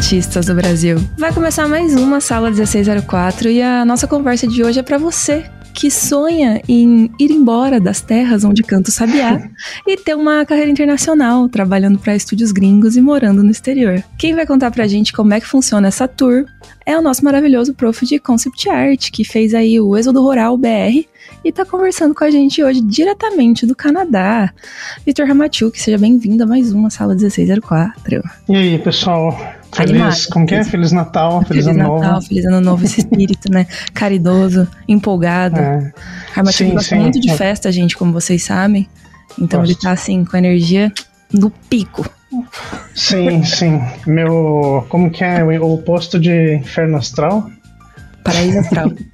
artistas do Brasil. Vai começar mais uma Sala 1604 e a nossa conversa de hoje é para você que sonha em ir embora das terras onde canta o sabiá e ter uma carreira internacional, trabalhando para estúdios gringos e morando no exterior. Quem vai contar pra gente como é que funciona essa tour é o nosso maravilhoso prof de Concept Art, que fez aí o Êxodo Rural BR e tá conversando com a gente hoje diretamente do Canadá. Vitor Ramachuk, seja bem-vindo a mais uma Sala 1604. E aí, pessoal? Feliz, como que é? Feliz Natal, Feliz, feliz Ano Natal, Novo. Feliz Ano Novo, esse espírito, né? Caridoso, empolgado. É. Gosta muito de festa, gente, como vocês sabem. Então Gosto. ele tá assim, com a energia no pico. Sim, sim. Meu. Como que é? O oposto de Inferno Astral? Paraíso Astral.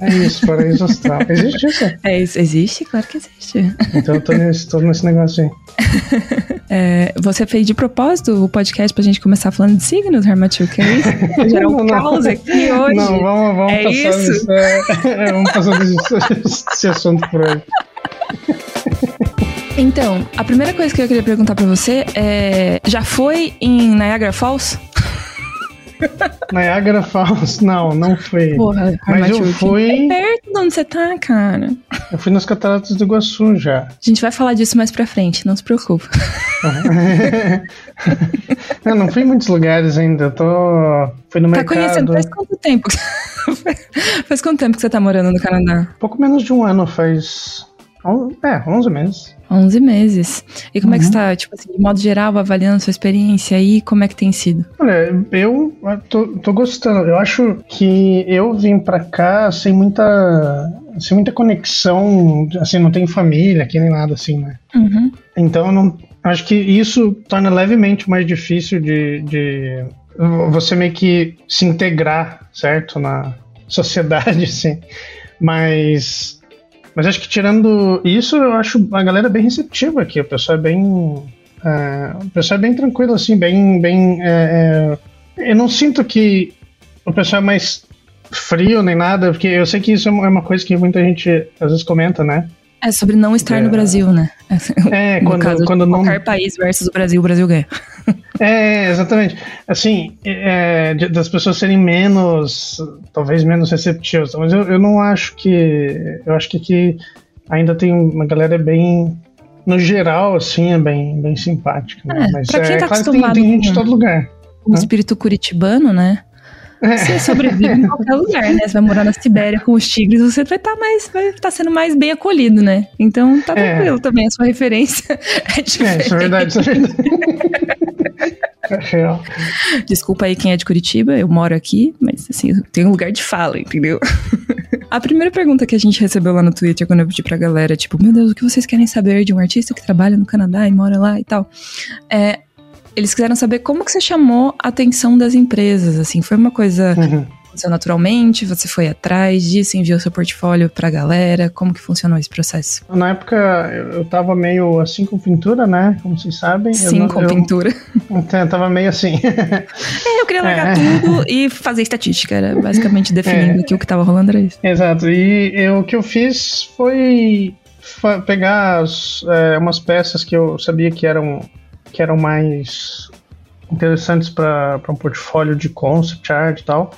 É isso, paraíso astral. Existe isso? É isso, existe? Claro que existe. Então eu tô nesse, tô nesse negócio aí. É, você fez de propósito o podcast pra gente começar falando de signos, Hermatiuk? É isso? Gerar um caos aqui hoje. Não, vamos, vamos é passar isso? É, é, vamos passar esse, esse assunto por aí. Então, a primeira coisa que eu queria perguntar pra você é: já foi em Niagara Falls? Niagara Falls, não, não foi. Porra, Mas eu fui. É perto de onde você tá, cara. Eu fui nas cataratas do Iguaçu já. A gente vai falar disso mais pra frente, não se preocupe. eu não fui em muitos lugares ainda. Eu tô. Fui no tá mercado. Tá conhecendo faz quanto tempo? faz quanto tempo que você tá morando no Canadá? Pouco menos de um ano, faz. É, 11 meses. 11 meses. E como uhum. é que uhum. está, tipo assim, de modo geral, avaliando a sua experiência aí, como é que tem sido? Olha, eu tô, tô gostando. Eu acho que eu vim pra cá sem muita sem muita conexão, assim, não tenho família aqui nem nada assim, né? Uhum. Então eu não acho que isso torna levemente mais difícil de, de você meio que se integrar, certo, na sociedade, assim. Mas mas acho que tirando isso, eu acho a galera bem receptiva aqui. O pessoal é bem. É, o pessoal é bem tranquilo, assim, bem. bem é, é, eu não sinto que o pessoal é mais frio nem nada, porque eu sei que isso é uma coisa que muita gente às vezes comenta, né? É sobre não estar no é. Brasil, né? É, quando, quando não. Qualquer país versus o Brasil, o Brasil ganha. É, exatamente. Assim, é, das pessoas serem menos, talvez menos receptivas, mas eu, eu não acho que. Eu acho que aqui ainda tem uma galera bem. No geral, assim, é bem, bem simpática. Né? É, mas pra quem é, tá claro que tem, tem gente de todo lugar. O né? espírito curitibano, né? Você sobrevive em qualquer lugar, né? Você vai morar na Sibéria com os tigres, você vai estar tá mais, vai estar tá sendo mais bem acolhido, né? Então tá é. tranquilo também, a sua referência é diferente. É, isso é verdade, isso é verdade. É. Desculpa aí quem é de Curitiba, eu moro aqui, mas assim, tem um lugar de fala, entendeu? A primeira pergunta que a gente recebeu lá no Twitter quando eu pedi pra galera, tipo, meu Deus, o que vocês querem saber de um artista que trabalha no Canadá e mora lá e tal? É, eles quiseram saber como que você chamou a atenção das empresas, assim, foi uma coisa uhum. aconteceu naturalmente, você foi atrás disso, enviou seu portfólio pra galera, como que funcionou esse processo? Na época eu tava meio assim com pintura, né, como vocês sabem. Sim, eu, com eu, pintura. Então, eu tava meio assim. é, eu queria largar é. tudo e fazer estatística, era basicamente definindo é. que o que tava rolando era isso. Exato, e eu, o que eu fiz foi pegar as, é, umas peças que eu sabia que eram que eram mais interessantes para um portfólio de concept art e tal,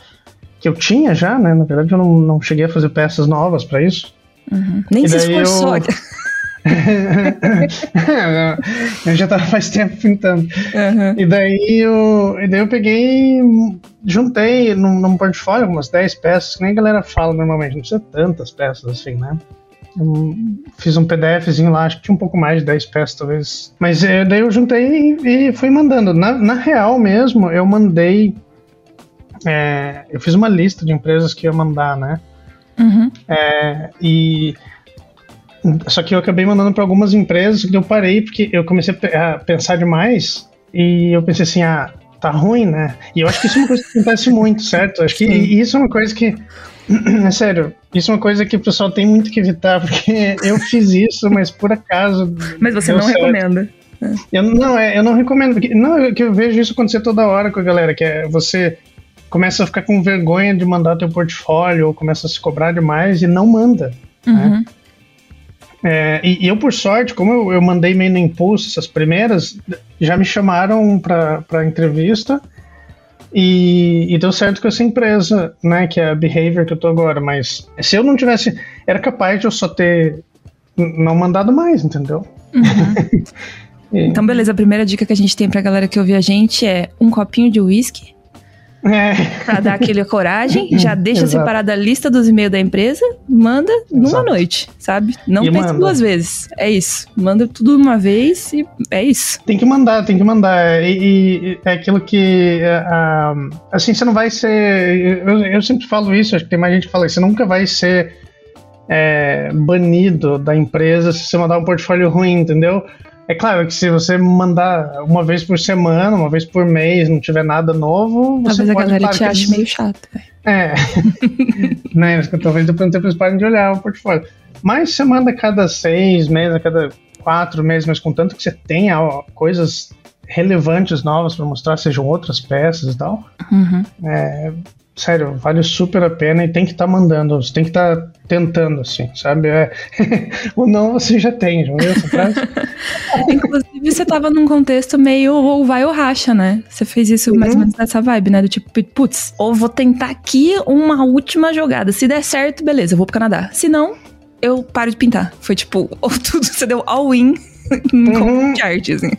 que eu tinha já, né? Na verdade, eu não, não cheguei a fazer peças novas para isso. Uhum. Nem se esforçou. Eu... eu já tava faz tempo pintando. Uhum. E, daí eu, e daí eu peguei, juntei num, num portfólio algumas 10 peças, que nem a galera fala normalmente, não precisa tantas peças assim, né? Eu fiz um PDFzinho lá, acho que tinha um pouco mais de 10 peças, talvez. Mas é, daí eu juntei e, e fui mandando. Na, na real mesmo, eu mandei. É, eu fiz uma lista de empresas que ia mandar, né? Uhum. É, e. Só que eu acabei mandando para algumas empresas que eu parei porque eu comecei a pensar demais e eu pensei assim, ah, tá ruim, né? E eu acho que isso é uma coisa que acontece muito, certo? Acho que isso é uma coisa que É sério, isso é uma coisa que o pessoal tem muito que evitar, porque eu fiz isso, mas por acaso. Mas você não certo. recomenda. Eu, não, é, eu não recomendo. Porque, não, é que eu vejo isso acontecer toda hora com a galera, que é você começa a ficar com vergonha de mandar teu portfólio, ou começa a se cobrar demais e não manda. Né? Uhum. Né? É, e, e, eu, por sorte, como eu, eu, mandei meio no impulso essas primeiras, já me chamaram para entrevista E, e, deu certo com essa empresa, né? Que é a Behavior que eu tô agora. Mas se eu não tivesse. Era capaz de eu só ter não mandado mais, entendeu? Uhum. então, beleza. A primeira dica que a gente tem pra galera que ouvir a gente é um copinho de uísque é. Pra dar aquele coragem, já deixa separada a lista dos e-mails da empresa, manda numa Exato. noite, sabe? Não e pense manda. duas vezes. É isso. Manda tudo uma vez e é isso. Tem que mandar, tem que mandar. E, e é aquilo que. Uh, assim, você não vai ser. Eu, eu, sempre falo isso, acho que tem mais gente que fala isso. Você nunca vai ser é, banido da empresa se você mandar um portfólio ruim, entendeu? É claro que se você mandar uma vez por semana, uma vez por mês, não tiver nada novo, Talvez você a galera te ache meio chato. É. né? Talvez depois um tempo eles parem de olhar o portfólio. Mas você manda cada seis meses, a cada quatro meses, mas contanto que você tenha coisas relevantes novas para mostrar, sejam outras peças e tal. Uhum. É, sério, vale super a pena e tem que estar tá mandando, você tem que estar tá tentando, assim, sabe? É, o não você já tem, já viu essa frase? Inclusive, você tava num contexto meio ou vai ou racha, né? Você fez isso uhum. mais ou menos nessa vibe, né? Do tipo, putz, ou vou tentar aqui uma última jogada. Se der certo, beleza, eu vou pro Canadá. Se não, eu paro de pintar. Foi tipo, ou tudo, você deu all-in uhum. com arte, assim.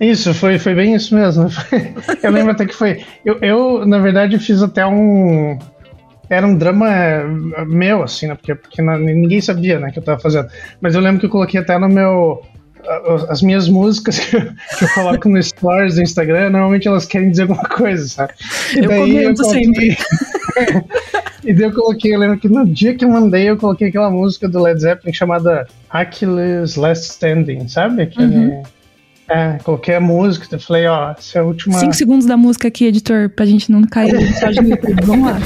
Isso, foi, foi bem isso mesmo. Eu lembro até que foi. Eu, eu, na verdade, fiz até um. Era um drama meu, assim, né? Porque, porque ninguém sabia, né, que eu tava fazendo. Mas eu lembro que eu coloquei até no meu. As minhas músicas que eu, que eu coloco no stories do Instagram, normalmente elas querem dizer alguma coisa, sabe? E eu daí eu coloquei... sempre. e daí eu coloquei, eu lembro que no dia que eu mandei, eu coloquei aquela música do Led Zeppelin chamada Achilles Last Standing, sabe? Aquele. Uhum é, coloquei a música, eu falei, ó, essa é a última. Cinco segundos da música aqui, editor, pra gente não cair no YouTube. Vamos lá.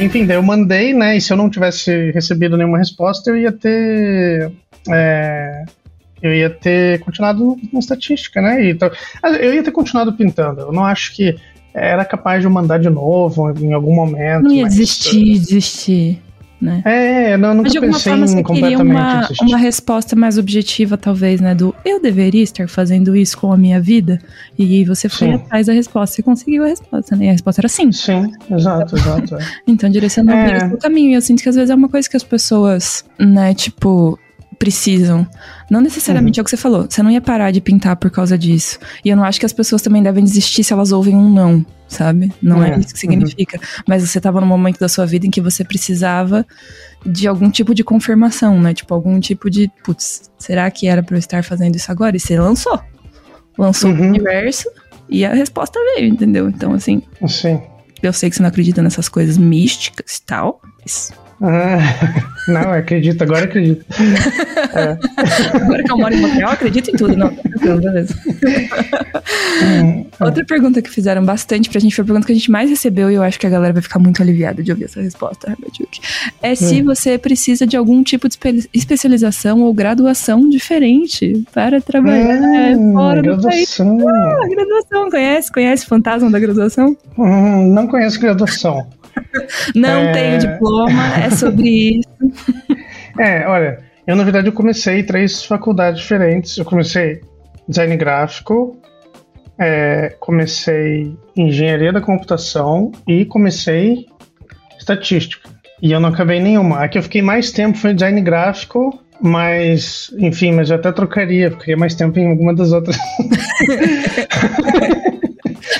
Enfim, daí eu mandei, né? E se eu não tivesse recebido nenhuma resposta, eu ia ter. É, eu ia ter continuado na estatística, né? Então, eu ia ter continuado pintando. Eu não acho que era capaz de eu mandar de novo em algum momento. Não ia mas... desistir, desistir né? É, não, nunca Mas de alguma forma você queria uma, uma resposta mais objetiva, talvez, né? Do eu deveria estar fazendo isso com a minha vida? E você foi sim. atrás da resposta e conseguiu a resposta, né? E a resposta era sim. Sim, exato, exato. É. então, direcionando é. o caminho. E eu sinto que às vezes é uma coisa que as pessoas, né, tipo, precisam. Não necessariamente uhum. é o que você falou. Você não ia parar de pintar por causa disso. E eu não acho que as pessoas também devem desistir se elas ouvem um não, sabe? Não é, é isso que significa. Uhum. Mas você estava num momento da sua vida em que você precisava de algum tipo de confirmação, né? Tipo, algum tipo de, putz, será que era para eu estar fazendo isso agora? E você lançou. Lançou uhum. o universo e a resposta veio, entendeu? Então, assim. Sim. Eu sei que você não acredita nessas coisas místicas e tal, mas ah, não, acredito, agora acredito. É. Agora que eu moro em Montreal, acredito em tudo. Não, beleza. Hum, Outra pergunta que fizeram bastante pra gente foi a pergunta que a gente mais recebeu e eu acho que a galera vai ficar muito aliviada de ouvir essa resposta, Herbert É se hum. você precisa de algum tipo de espe especialização ou graduação diferente para trabalhar hum, fora graduação. do país. Ah, graduação, conhece? Conhece o fantasma da graduação? Hum, não conheço graduação. Não é... tenho diploma, é sobre isso. É, olha, eu na verdade eu comecei três faculdades diferentes. Eu comecei design gráfico, é, comecei engenharia da computação e comecei estatística. E eu não acabei nenhuma. A que eu fiquei mais tempo foi design gráfico, mas, enfim, mas eu até trocaria, ficaria mais tempo em alguma das outras.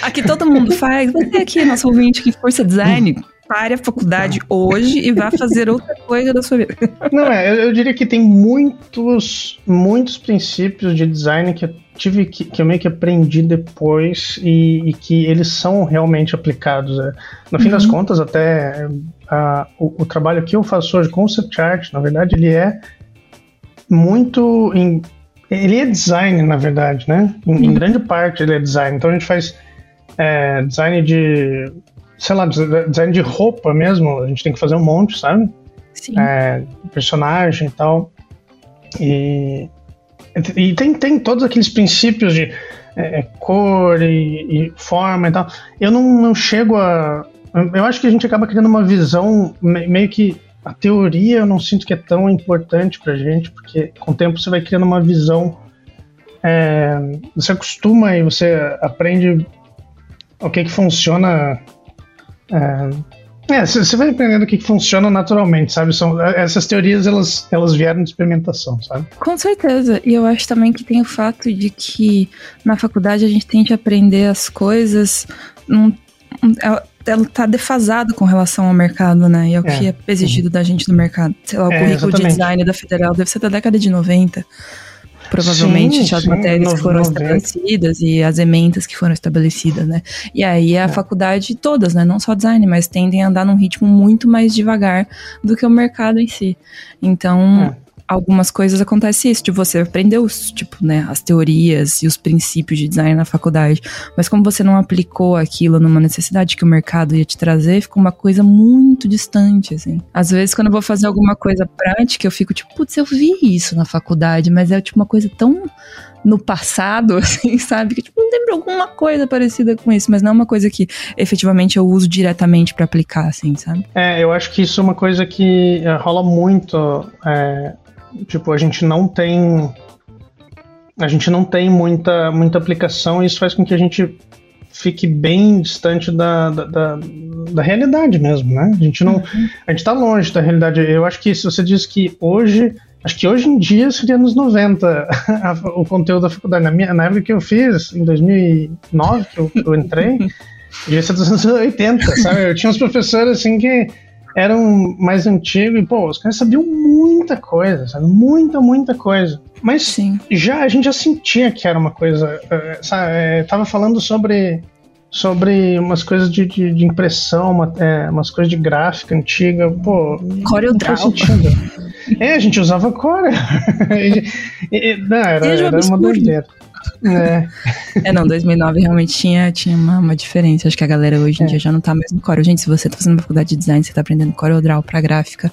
Aqui todo mundo faz. Você aqui, nosso ouvinte que força design, pare a faculdade hoje e vá fazer outra coisa da sua vida. Não, é, eu, eu diria que tem muitos, muitos princípios de design que eu tive que, que eu meio que aprendi depois e, e que eles são realmente aplicados. É. No fim uhum. das contas, até a, o, o, trabalho que eu faço hoje, concept art, na verdade, ele é muito. Em, ele é design, na verdade, né? Em, em, uhum. grande parte ele é design. Então a gente faz é, design de sei lá, design de roupa mesmo, a gente tem que fazer um monte, sabe? Sim. É, personagem e tal. E, e tem, tem todos aqueles princípios de é, é cor e, e, forma e tal. Eu não, não chego a. Eu acho que a gente acaba criando uma visão meio que. A teoria eu não sinto que é tão importante pra gente, porque com o tempo você vai criando uma visão é, você acostuma e você aprende o que que funciona. É, é, você vai aprendendo o que, que funciona naturalmente, sabe? São, essas teorias, elas, elas vieram de experimentação, sabe? Com certeza. E eu acho também que tem o fato de que na faculdade a gente tende a aprender as coisas num, ela, ela tá defasado com relação ao mercado, né? E ao é. que é exigido uhum. da gente no mercado. Sei lá, o é, currículo exatamente. de design da Federal deve ser da década de 90 provavelmente sim, as sim, matérias que foram estabelecidas e as emendas que foram estabelecidas, né? E aí a é. faculdade todas, né? Não só design, mas tendem a andar num ritmo muito mais devagar do que o mercado em si. Então, é algumas coisas acontece isso, de você aprender os, tipo, né, as teorias e os princípios de design na faculdade, mas como você não aplicou aquilo numa necessidade que o mercado ia te trazer, fica uma coisa muito distante, assim. Às vezes, quando eu vou fazer alguma coisa prática, eu fico tipo, putz, eu vi isso na faculdade, mas é tipo uma coisa tão no passado, assim, sabe? Que tipo, não lembro alguma coisa parecida com isso, mas não é uma coisa que efetivamente eu uso diretamente para aplicar, assim, sabe? É, eu acho que isso é uma coisa que é, rola muito é, Tipo, a gente não tem. A gente não tem muita, muita aplicação e isso faz com que a gente fique bem distante da, da, da, da realidade mesmo, né? A gente não. Uhum. A gente tá longe da realidade. Eu acho que se você diz que hoje. Acho que hoje em dia seria nos 90 a, o conteúdo da faculdade. Na, minha, na época que eu fiz, em 2009, que eu, eu entrei, devia ser dos anos 80, sabe? Eu tinha uns professores assim que eram mais antigos e, pô, os caras sabiam muita coisa, sabe? Muita, muita coisa. Mas Sim. já a gente já sentia que era uma coisa. Eh, sabe? É, tava falando sobre sobre umas coisas de, de, de impressão, uma, é, umas coisas de gráfica antiga. Pô, CorelDRAW. É, a gente usava Corel. não, era, era uma doideira. É. é, não, 2009 realmente tinha, tinha uma, uma diferença. Acho que a galera hoje em é. dia já não tá mais no Corel. Gente, se você tá fazendo faculdade de design, você tá aprendendo CorelDRAW pra gráfica,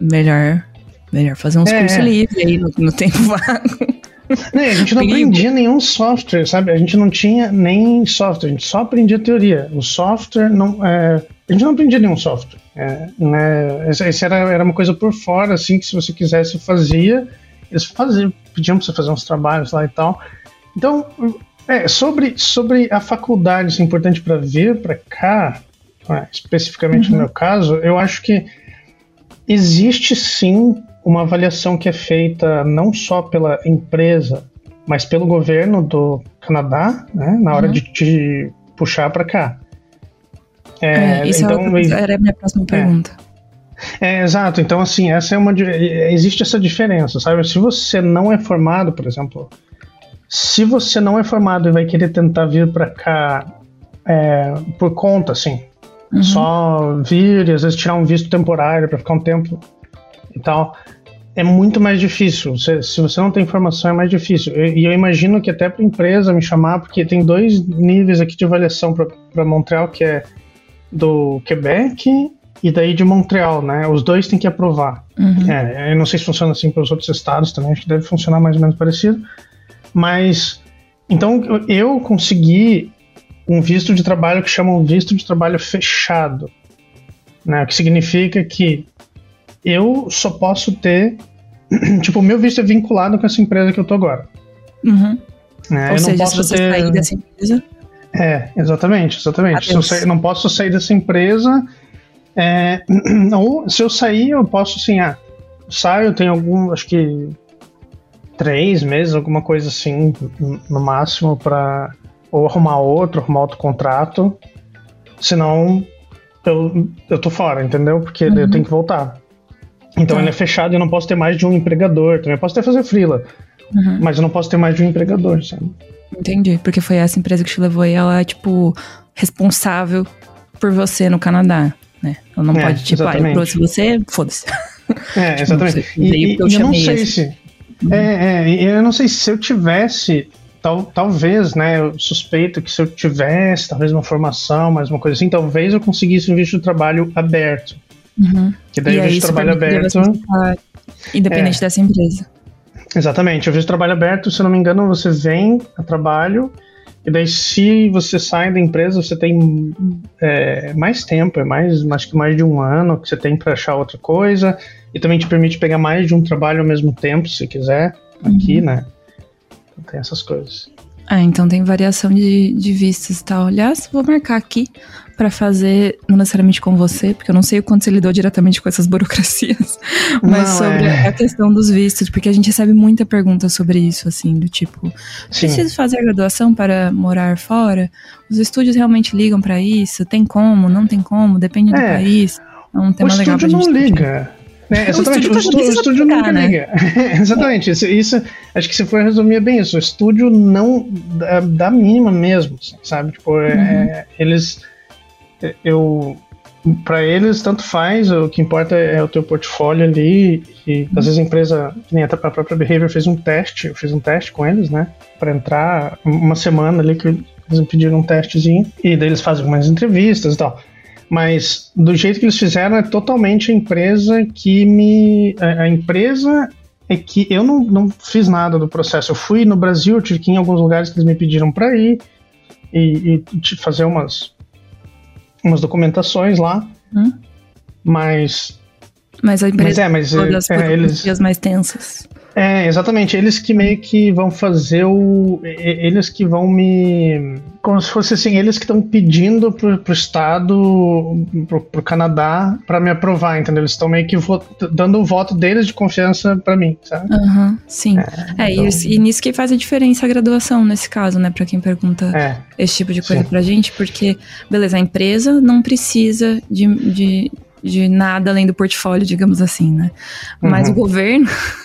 melhor, melhor fazer uns é. cursos livres aí no, no tempo vago. Não, a gente não aprendia nenhum software, sabe? A gente não tinha nem software, a gente só aprendia teoria. O software não. É, a gente não aprendia nenhum software. É, né? Esse era, era uma coisa por fora, assim, que se você quisesse fazia. Eles faziam, pediam pra você fazer uns trabalhos lá e tal. Então, é, sobre, sobre a faculdade ser importante para vir para cá, né, especificamente uhum. no meu caso, eu acho que existe sim uma avaliação que é feita não só pela empresa, mas pelo governo do Canadá, né, na hora uhum. de te puxar para cá. É, é, isso é então, é, era a minha próxima pergunta. É, exato. Então, assim, essa é uma. Existe essa diferença, sabe? Se você não é formado, por exemplo, se você não é formado e vai querer tentar vir para cá é, por conta, assim, uhum. só vir e às vezes tirar um visto temporário para ficar um tempo e tal, é muito mais difícil. Se, se você não tem formação, é mais difícil. E eu, eu, imagino que até para empresa me chamar, porque tem dois níveis aqui de avaliação para Montreal, que é do Quebec e daí de Montreal, né? Os dois têm que aprovar. Uhum. É, eu não sei se funciona assim para os outros estados também, acho que deve funcionar mais ou menos parecido. Mas então eu consegui um visto de trabalho que chama um visto de trabalho fechado, né? O que significa que eu só posso ter, tipo, o meu visto é vinculado com essa empresa que eu tô agora. Uhum. Né? Ou eu seja, não posso se você ter... sair dessa empresa. É, exatamente, exatamente. Eu sair, não posso sair dessa empresa. É, ou se eu sair, eu posso assim, ah, saio, tenho algum, acho que três meses, alguma coisa assim, no máximo, para ou arrumar outro, arrumar outro contrato. Senão, eu, eu tô fora, entendeu? Porque uhum. eu tenho que voltar. Então tá. ele é fechado e eu não posso ter mais de um empregador. Também eu posso até fazer freela, uhum. mas eu não posso ter mais de um empregador, sabe? Entendi, porque foi essa empresa que te levou e ela é, tipo, responsável por você no Canadá, né? Ela não é, pode, tipo, ah, eu trouxe você, foda-se. É, tipo, exatamente. E, e eu, eu não sei assim. se é, é, eu não sei se eu tivesse, tal, talvez, né? Eu suspeito que se eu tivesse, talvez uma formação, mais uma coisa assim, talvez eu conseguisse um visto de trabalho aberto. Uhum. Que daí e o visto de trabalho aberto. Independente é, dessa empresa. Exatamente. O visto de trabalho aberto, se eu não me engano, você vem a trabalho. E daí, se você sai da empresa, você tem é, mais tempo, é mais, acho que mais de um ano que você tem para achar outra coisa e também te permite pegar mais de um trabalho ao mesmo tempo, se quiser, aqui, uhum. né? tem essas coisas. Ah, então tem variação de, de vistas e tal. Aliás, vou marcar aqui para fazer, não necessariamente com você, porque eu não sei o quanto você lidou diretamente com essas burocracias, mas não, sobre é... a questão dos vistos, porque a gente recebe muita pergunta sobre isso, assim, do tipo, Sim. preciso fazer graduação para morar fora? Os estúdios realmente ligam para isso? Tem como? Não tem como? Depende é. do país? É um tema o legal pra gente não liga. É, exatamente, o, estúdio, o estúdio nunca né? liga. exatamente, isso, isso, acho que se for resumir bem isso, o estúdio não dá, dá mínima mesmo, sabe? Tipo, é, uhum. é, eles eu para eles tanto faz, o que importa é o teu portfólio ali e às vezes a empresa, que nem a própria Behavior fez um teste, eu fiz um teste com eles, né, para entrar uma semana ali que eles me pediram um testezinho e daí eles fazem algumas entrevistas e tal. Mas do jeito que eles fizeram é totalmente a empresa que me a, empresa é que eu não, não fiz nada do processo. Eu fui no Brasil, eu tive que ir em alguns lugares que eles me pediram para ir e, e fazer umas umas documentações lá, hum? mas mas a empresa mas é, mas é, é, eles mais tensas. É, exatamente. Eles que meio que vão fazer o. Eles que vão me. Como se fosse assim, eles que estão pedindo pro, pro Estado, pro, pro Canadá, para me aprovar, entendeu? Eles estão meio que dando o voto deles de confiança para mim, sabe? Uhum, sim. É, é então... e, e, nisso que faz a diferença a graduação, nesse caso, né? Para quem pergunta é, esse tipo de coisa sim. pra gente, porque, beleza, a empresa não precisa de, de de nada além do portfólio, digamos assim, né? Mas uhum. o governo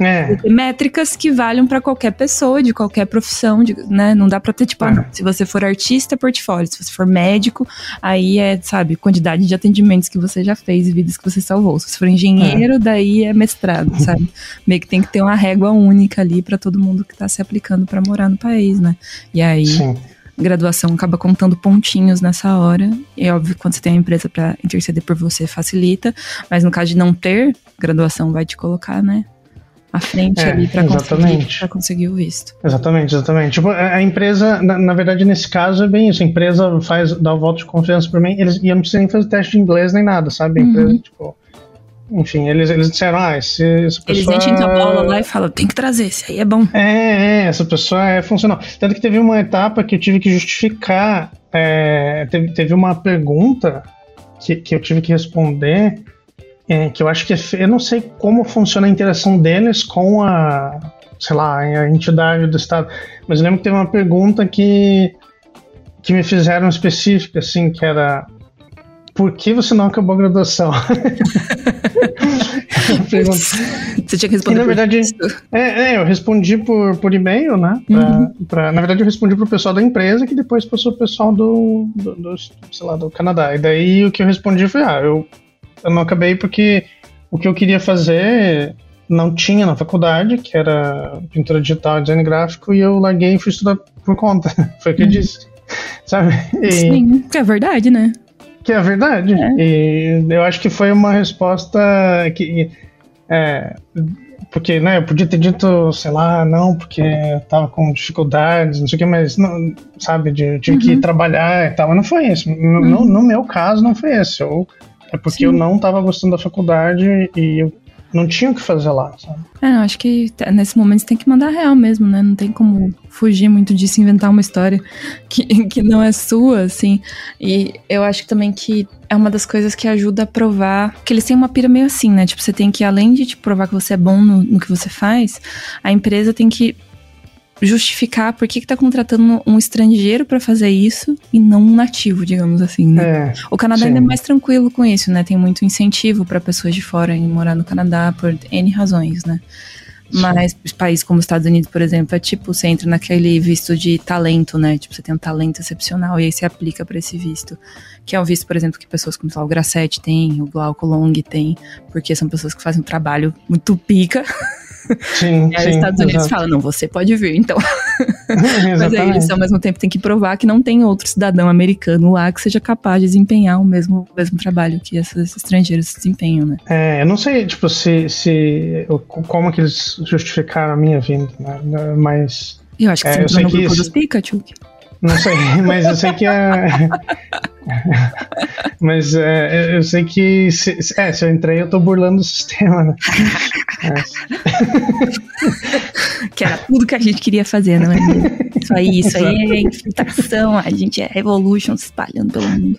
é. métricas que valham para qualquer pessoa, de qualquer profissão, de, né? Não dá para ter, tipo, uhum. se você for artista, é portfólio. Se você for médico, aí é, sabe, quantidade de atendimentos que você já fez e vidas que você salvou. Se você for engenheiro, uhum. daí é mestrado, sabe? Meio que tem que ter uma régua única ali para todo mundo que tá se aplicando para morar no país, né? E aí. Sim graduação acaba contando pontinhos nessa hora. É óbvio que quando você tem a empresa para interceder por você, facilita. Mas no caso de não ter, graduação vai te colocar, né? À frente é, ali para conseguir, conseguir o visto. Exatamente, exatamente. Tipo, a empresa, na, na, verdade, nesse caso é bem isso. A empresa faz, dá o voto de confiança para mim, eles, e eu não preciso nem fazer teste de inglês nem nada, sabe? A empresa, uhum. tipo, enfim, eles, eles disseram, ah, esse, essa pessoa... Eles enchem tua bola lá e falam, tem que trazer, esse aí é bom. É, é, essa pessoa é funcional. Tanto que teve uma etapa que eu tive que justificar, é, teve, teve uma pergunta que, que eu tive que responder, é, que eu acho que, eu não sei como funciona a interação deles com a, sei lá, a entidade do Estado, mas eu lembro que teve uma pergunta que, que me fizeram específica, assim, que era por que você não acabou a graduação? você tinha que responder. E, na verdade, é, é, eu respondi por, por e-mail, né? Pra, uhum. pra, na verdade, eu respondi pro pessoal da empresa, que depois passou o pessoal do, do, do, sei lá, do Canadá. E daí o que eu respondi foi: ah, eu, eu não acabei porque o que eu queria fazer não tinha na faculdade, que era pintura digital e design gráfico, e eu larguei e fui estudar por conta. foi o que eu uhum. disse. Sabe? E, Sim, é verdade, né? Que é verdade. É. E eu acho que foi uma resposta que. É, porque, né, eu podia ter dito, sei lá, não, porque eu tava com dificuldades, não sei o que, mas, não, sabe, de, tive uhum. que trabalhar e tal, mas não foi isso. No, uhum. no, meu caso, não foi esse. Eu, é porque Sim. eu não tava gostando da faculdade e eu não tinha o que fazer lá, sabe? É, eu acho que nesse momento você tem que mandar real mesmo, né? Não tem como fugir muito disso, inventar uma história que, que não é sua, assim. E eu acho também que é uma das coisas que ajuda a provar que eles têm uma pira meio assim, né? Tipo, você tem que, além de te provar que você é bom no, no que você faz, a empresa tem que justificar por que está contratando um estrangeiro para fazer isso e não um nativo, digamos assim. Né? É, o Canadá sim. ainda é mais tranquilo com isso, né? Tem muito incentivo para pessoas de fora em morar no Canadá por N razões, né? Mas países como os Estados Unidos, por exemplo, é tipo, você entra naquele visto de talento, né? Tipo, você tem um talento excepcional e aí você aplica para esse visto. Que é o visto, por exemplo, que pessoas como lá, o Grassetti tem, o Glauco Long tem, porque são pessoas que fazem um trabalho muito pica. Sim, e aí sim, os Estados Unidos falam, não, você pode vir, então. Mas aí eles ao mesmo tempo têm que provar que não tem outro cidadão americano lá que seja capaz de desempenhar o mesmo, o mesmo trabalho que esses estrangeiros desempenham, né? É, eu não sei, tipo, se, se como que eles justificaram a minha vinda, né? Mas... Eu acho que é, você entrou no grupo isso... dos Pikachu. Não sei, mas eu sei que é. mas é, eu sei que. Se, é, se eu entrei, eu tô burlando o sistema, né? que era tudo que a gente queria fazer, não é? Isso aí, isso aí é infiltração, a gente é revolution se espalhando pelo mundo.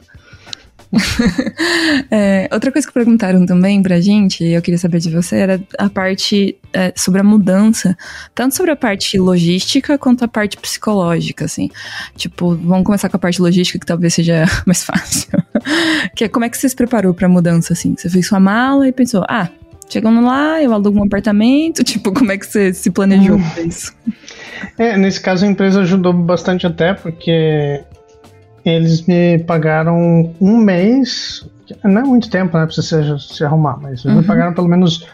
é, outra coisa que perguntaram também pra gente, e eu queria saber de você, era a parte é, sobre a mudança, tanto sobre a parte logística quanto a parte psicológica, assim. Tipo, vamos começar com a parte logística, que talvez seja mais fácil. que é como é que você se preparou pra mudança, assim? Você fez sua mala e pensou, ah, chegando lá, eu alugo um apartamento, tipo, como é que você se planejou hum. pra isso? É, nesse caso a empresa ajudou bastante até, porque eles me pagaram um mês, não é muito tempo, né, pra você se arrumar, mas eles uhum. me pagaram pelo menos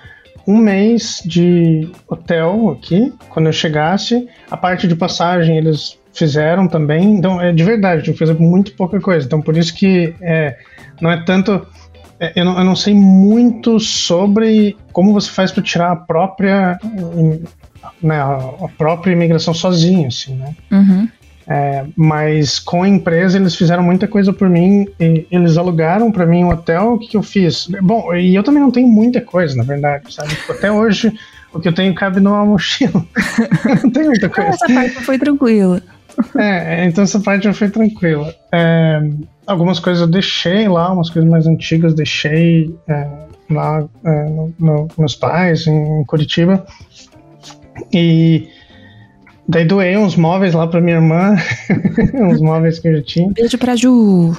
um mês de hotel aqui, quando eu chegasse. A parte de passagem eles fizeram também, então é de verdade, eu fiz muito pouca coisa, então por isso que é, não é tanto. É, eu, não, eu não sei muito sobre como você faz para tirar a própria né, a própria imigração sozinho, assim, né? Uhum. É, mas com a empresa eles fizeram muita coisa por mim. eles alugaram para mim um hotel. O que, que, eu fiz? Bom, e eu também não tenho muita coisa, na verdade, sabe? Tipo, até hoje o que eu tenho cabe numa mochila. não tem muita coisa. Essa parte foi tranquila. É, então essa parte foi tranquila. É, algumas coisas eu deixei lá, umas coisas mais antigas deixei é, lá é, no, no, meus pais em Curitiba. E Daí doei uns móveis lá pra minha irmã, uns móveis que eu já tinha. Beijo pra Ju!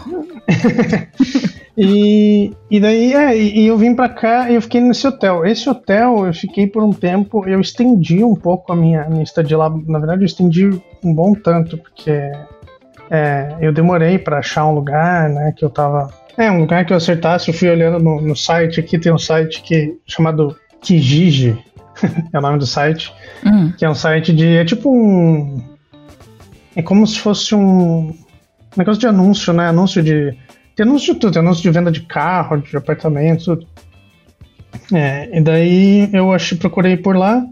e, e daí, é, e, eu vim pra cá e eu fiquei nesse hotel. Esse hotel eu fiquei por um tempo, eu estendi um pouco a minha, minha estadia lá. Na verdade, eu estendi um bom tanto, porque é, eu demorei para achar um lugar, né, que eu tava... É, um lugar que eu acertasse, eu fui olhando no, no site aqui, tem um site que chamado Kijiji, é o nome do site, hum. que é um site de. É tipo um. É como se fosse um negócio de anúncio, né? Anúncio de. Tem anúncio de tudo, tem anúncio de venda de carro, de apartamento, tudo. É, e daí eu achei, procurei por lá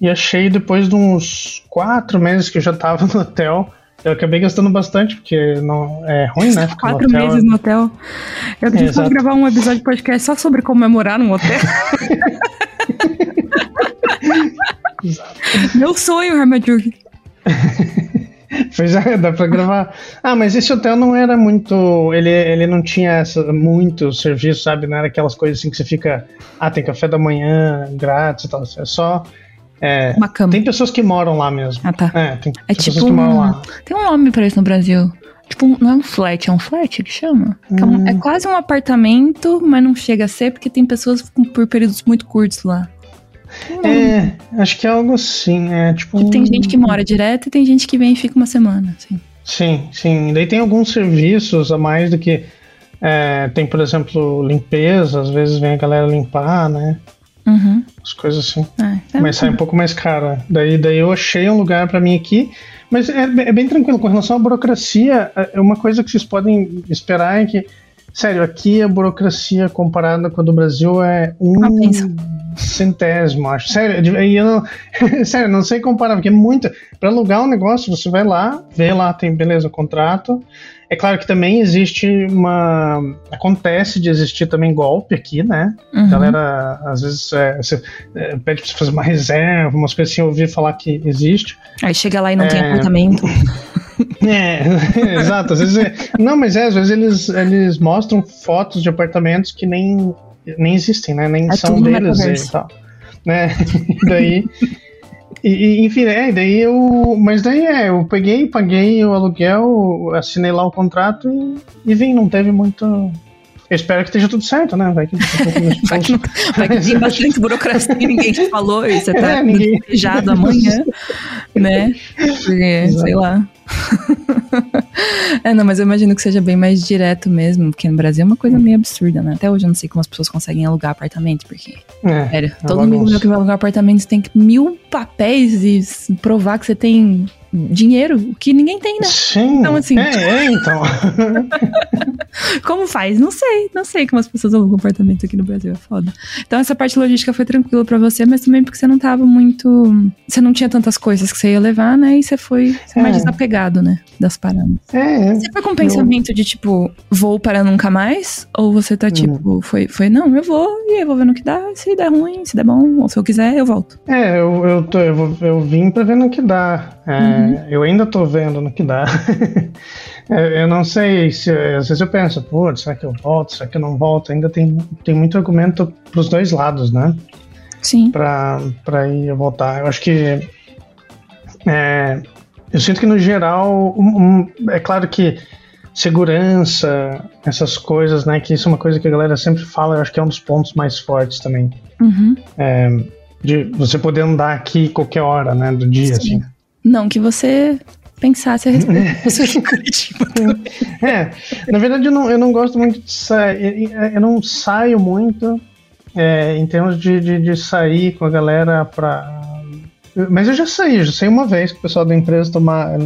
e achei depois de uns quatro meses que eu já tava no hotel. Eu acabei gastando bastante, porque não é ruim, né? Quatro no meses no hotel. Eu é, gravar um episódio de podcast só sobre como é num hotel. Meu sonho, Hermajuk. Pois é, dá pra gravar. Ah, mas esse hotel não era muito. Ele, ele não tinha essa, muito serviço, sabe? Não era aquelas coisas assim que você fica. Ah, tem café da manhã grátis e tal. É só. É, Uma cama. Tem pessoas que moram lá mesmo. Ah, tá. É, tem, é pessoas tipo que moram um, lá. Tem um nome pra isso no Brasil. Tipo, não é um flat, é um flat que chama? Hum. É, quase um apartamento, mas não chega a ser porque tem pessoas por períodos muito curtos lá. É, acho que é algo assim, é tipo. Tem gente que mora direto e tem gente que vem e fica uma semana, assim. Sim, sim. Daí tem alguns serviços a mais do que. É, tem, por exemplo, limpeza, às vezes vem a galera limpar, né? Uhum. As coisas assim. Ah, é mas sai um pouco mais caro. Daí, daí eu achei um lugar para mim aqui. Mas é, é, bem tranquilo. Com relação à burocracia, é uma coisa que vocês podem esperar é que, sério, aqui a burocracia comparada com a do Brasil é um. Centésimo, acho. Sério, eu não, sério, não sei comparar, porque é muito. Para alugar um negócio, você vai lá, vê lá, tem beleza, o contrato. É claro que também existe uma. Acontece de existir também golpe aqui, né? Uhum. A galera, às vezes, é, você, é, pede pra você fazer uma reserva, umas coisas assim, eu ouvi falar que existe. Aí chega lá e não é... tem apartamento. É, exato. Às vezes é, não, mas é, às vezes eles, eles mostram fotos de apartamentos que nem nem existem, né? Nem é são deles e tal. Né? daí. E, enfim, é, daí eu. Mas daí é, eu peguei, paguei o aluguel, assinei lá o contrato e, e vim, não teve muito. Eu espero que esteja tudo certo, né? Vai que, vai que, vai que tem bastante burocracia e ninguém te falou e você tá é, ninguém... amanhã, né? Porque, sei lá. é, não, mas eu imagino que seja bem mais direto mesmo, porque no Brasil é uma coisa meio absurda, né? Até hoje eu não sei como as pessoas conseguem alugar apartamento, porque. É, sério, é todo mundo meu que vai alugar apartamento tem mil papéis e provar que você tem dinheiro, que ninguém tem, né? Sim. Então, assim. É, é então. como faz? Não sei. Não sei como as pessoas o comportamento aqui no Brasil. É foda. Então, essa parte logística foi tranquila para você, mas também porque você não tava muito. Você não tinha tantas coisas que você ia levar, né? E você foi é. mais desapegado, né? Das paradas. É. Você foi com o pensamento eu... de, tipo, vou para nunca mais? Ou você tá, tipo, hum. foi, foi, não, eu vou e eu vou ver no que dá. Se der ruim, se der bom, ou se eu quiser, eu volto. É, eu, eu, tô, eu, eu vim pra ver no que dá. É, uhum. Eu ainda tô vendo no que dá. eu não sei se. Às vezes eu penso, pô, será que eu volto? Será que eu não volto? Ainda tem, tem muito argumento pros dois lados, né? Sim. Pra, pra ir voltar. Eu acho que. É, eu sinto que no geral. Um, um, é claro que segurança, essas coisas, né? Que isso é uma coisa que a galera sempre fala, eu acho que é um dos pontos mais fortes também. Uhum. É, de você poder andar aqui qualquer hora, né, do dia, Sim. assim. Não que você pensasse a respeito é, na verdade eu não, eu não gosto muito de sair, eu não saio muito é, em termos de, de, de, sair com a galera pra... Mas eu já saí, já saí uma vez com o pessoal da empresa tomar,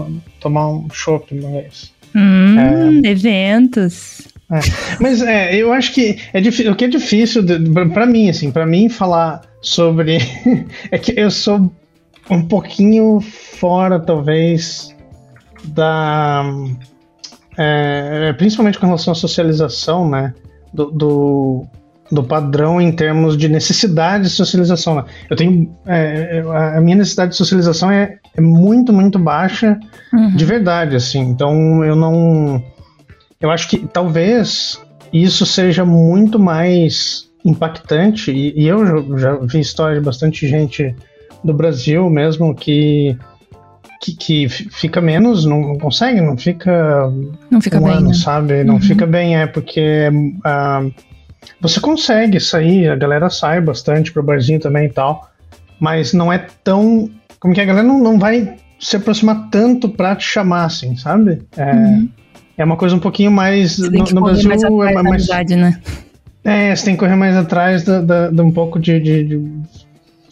tomar um shopping uma vez. Hum, é, eventos. É. Mas é, eu acho que é difícil, o que é difícil para mim, assim, para mim falar sobre é que eu sou um pouquinho fora, talvez, da é, principalmente com relação à socialização, né, do, do, do, padrão em termos de necessidade de socialização. Né? Eu tenho é, a minha necessidade de socialização é, é muito, muito baixa, uhum. de verdade, assim. Então eu não eu acho que talvez isso seja muito mais impactante, e, e eu já, já, vi história de bastante gente do Brasil mesmo que, que, que fica menos, não, consegue, não fica. Não fica um bem. Ano, né? sabe? Não uhum. fica bem, é porque. Uh, você consegue sair, a galera sai bastante pro barzinho também e tal, mas não é tão. Como que a galera não, não vai se aproximar tanto pra te chamar, assim, sabe? É, uhum. É uma coisa um pouquinho mais. Você no, no Brasil mais é mais. Amizade, né? É, você tem que correr mais atrás de um pouco de, de, de,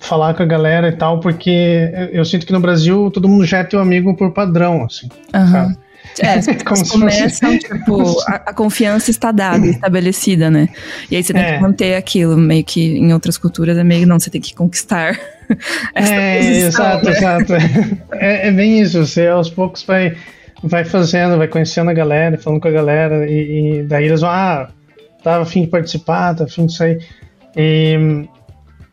falar com a galera e tal, porque eu sinto que no Brasil todo mundo já é teu amigo por padrão, assim. Uhum. É, as começam, fosse... tipo, a, a, confiança está dada, estabelecida, né? E aí você tem é. que manter aquilo, meio que em outras culturas é meio, não, você tem que conquistar. é, exato, né? exato. É, é bem isso, você aos poucos vai vai fazendo, vai conhecendo a galera, falando com a galera, e, e daí eles vão, ah, tava afim de participar, tá afim de sair. E,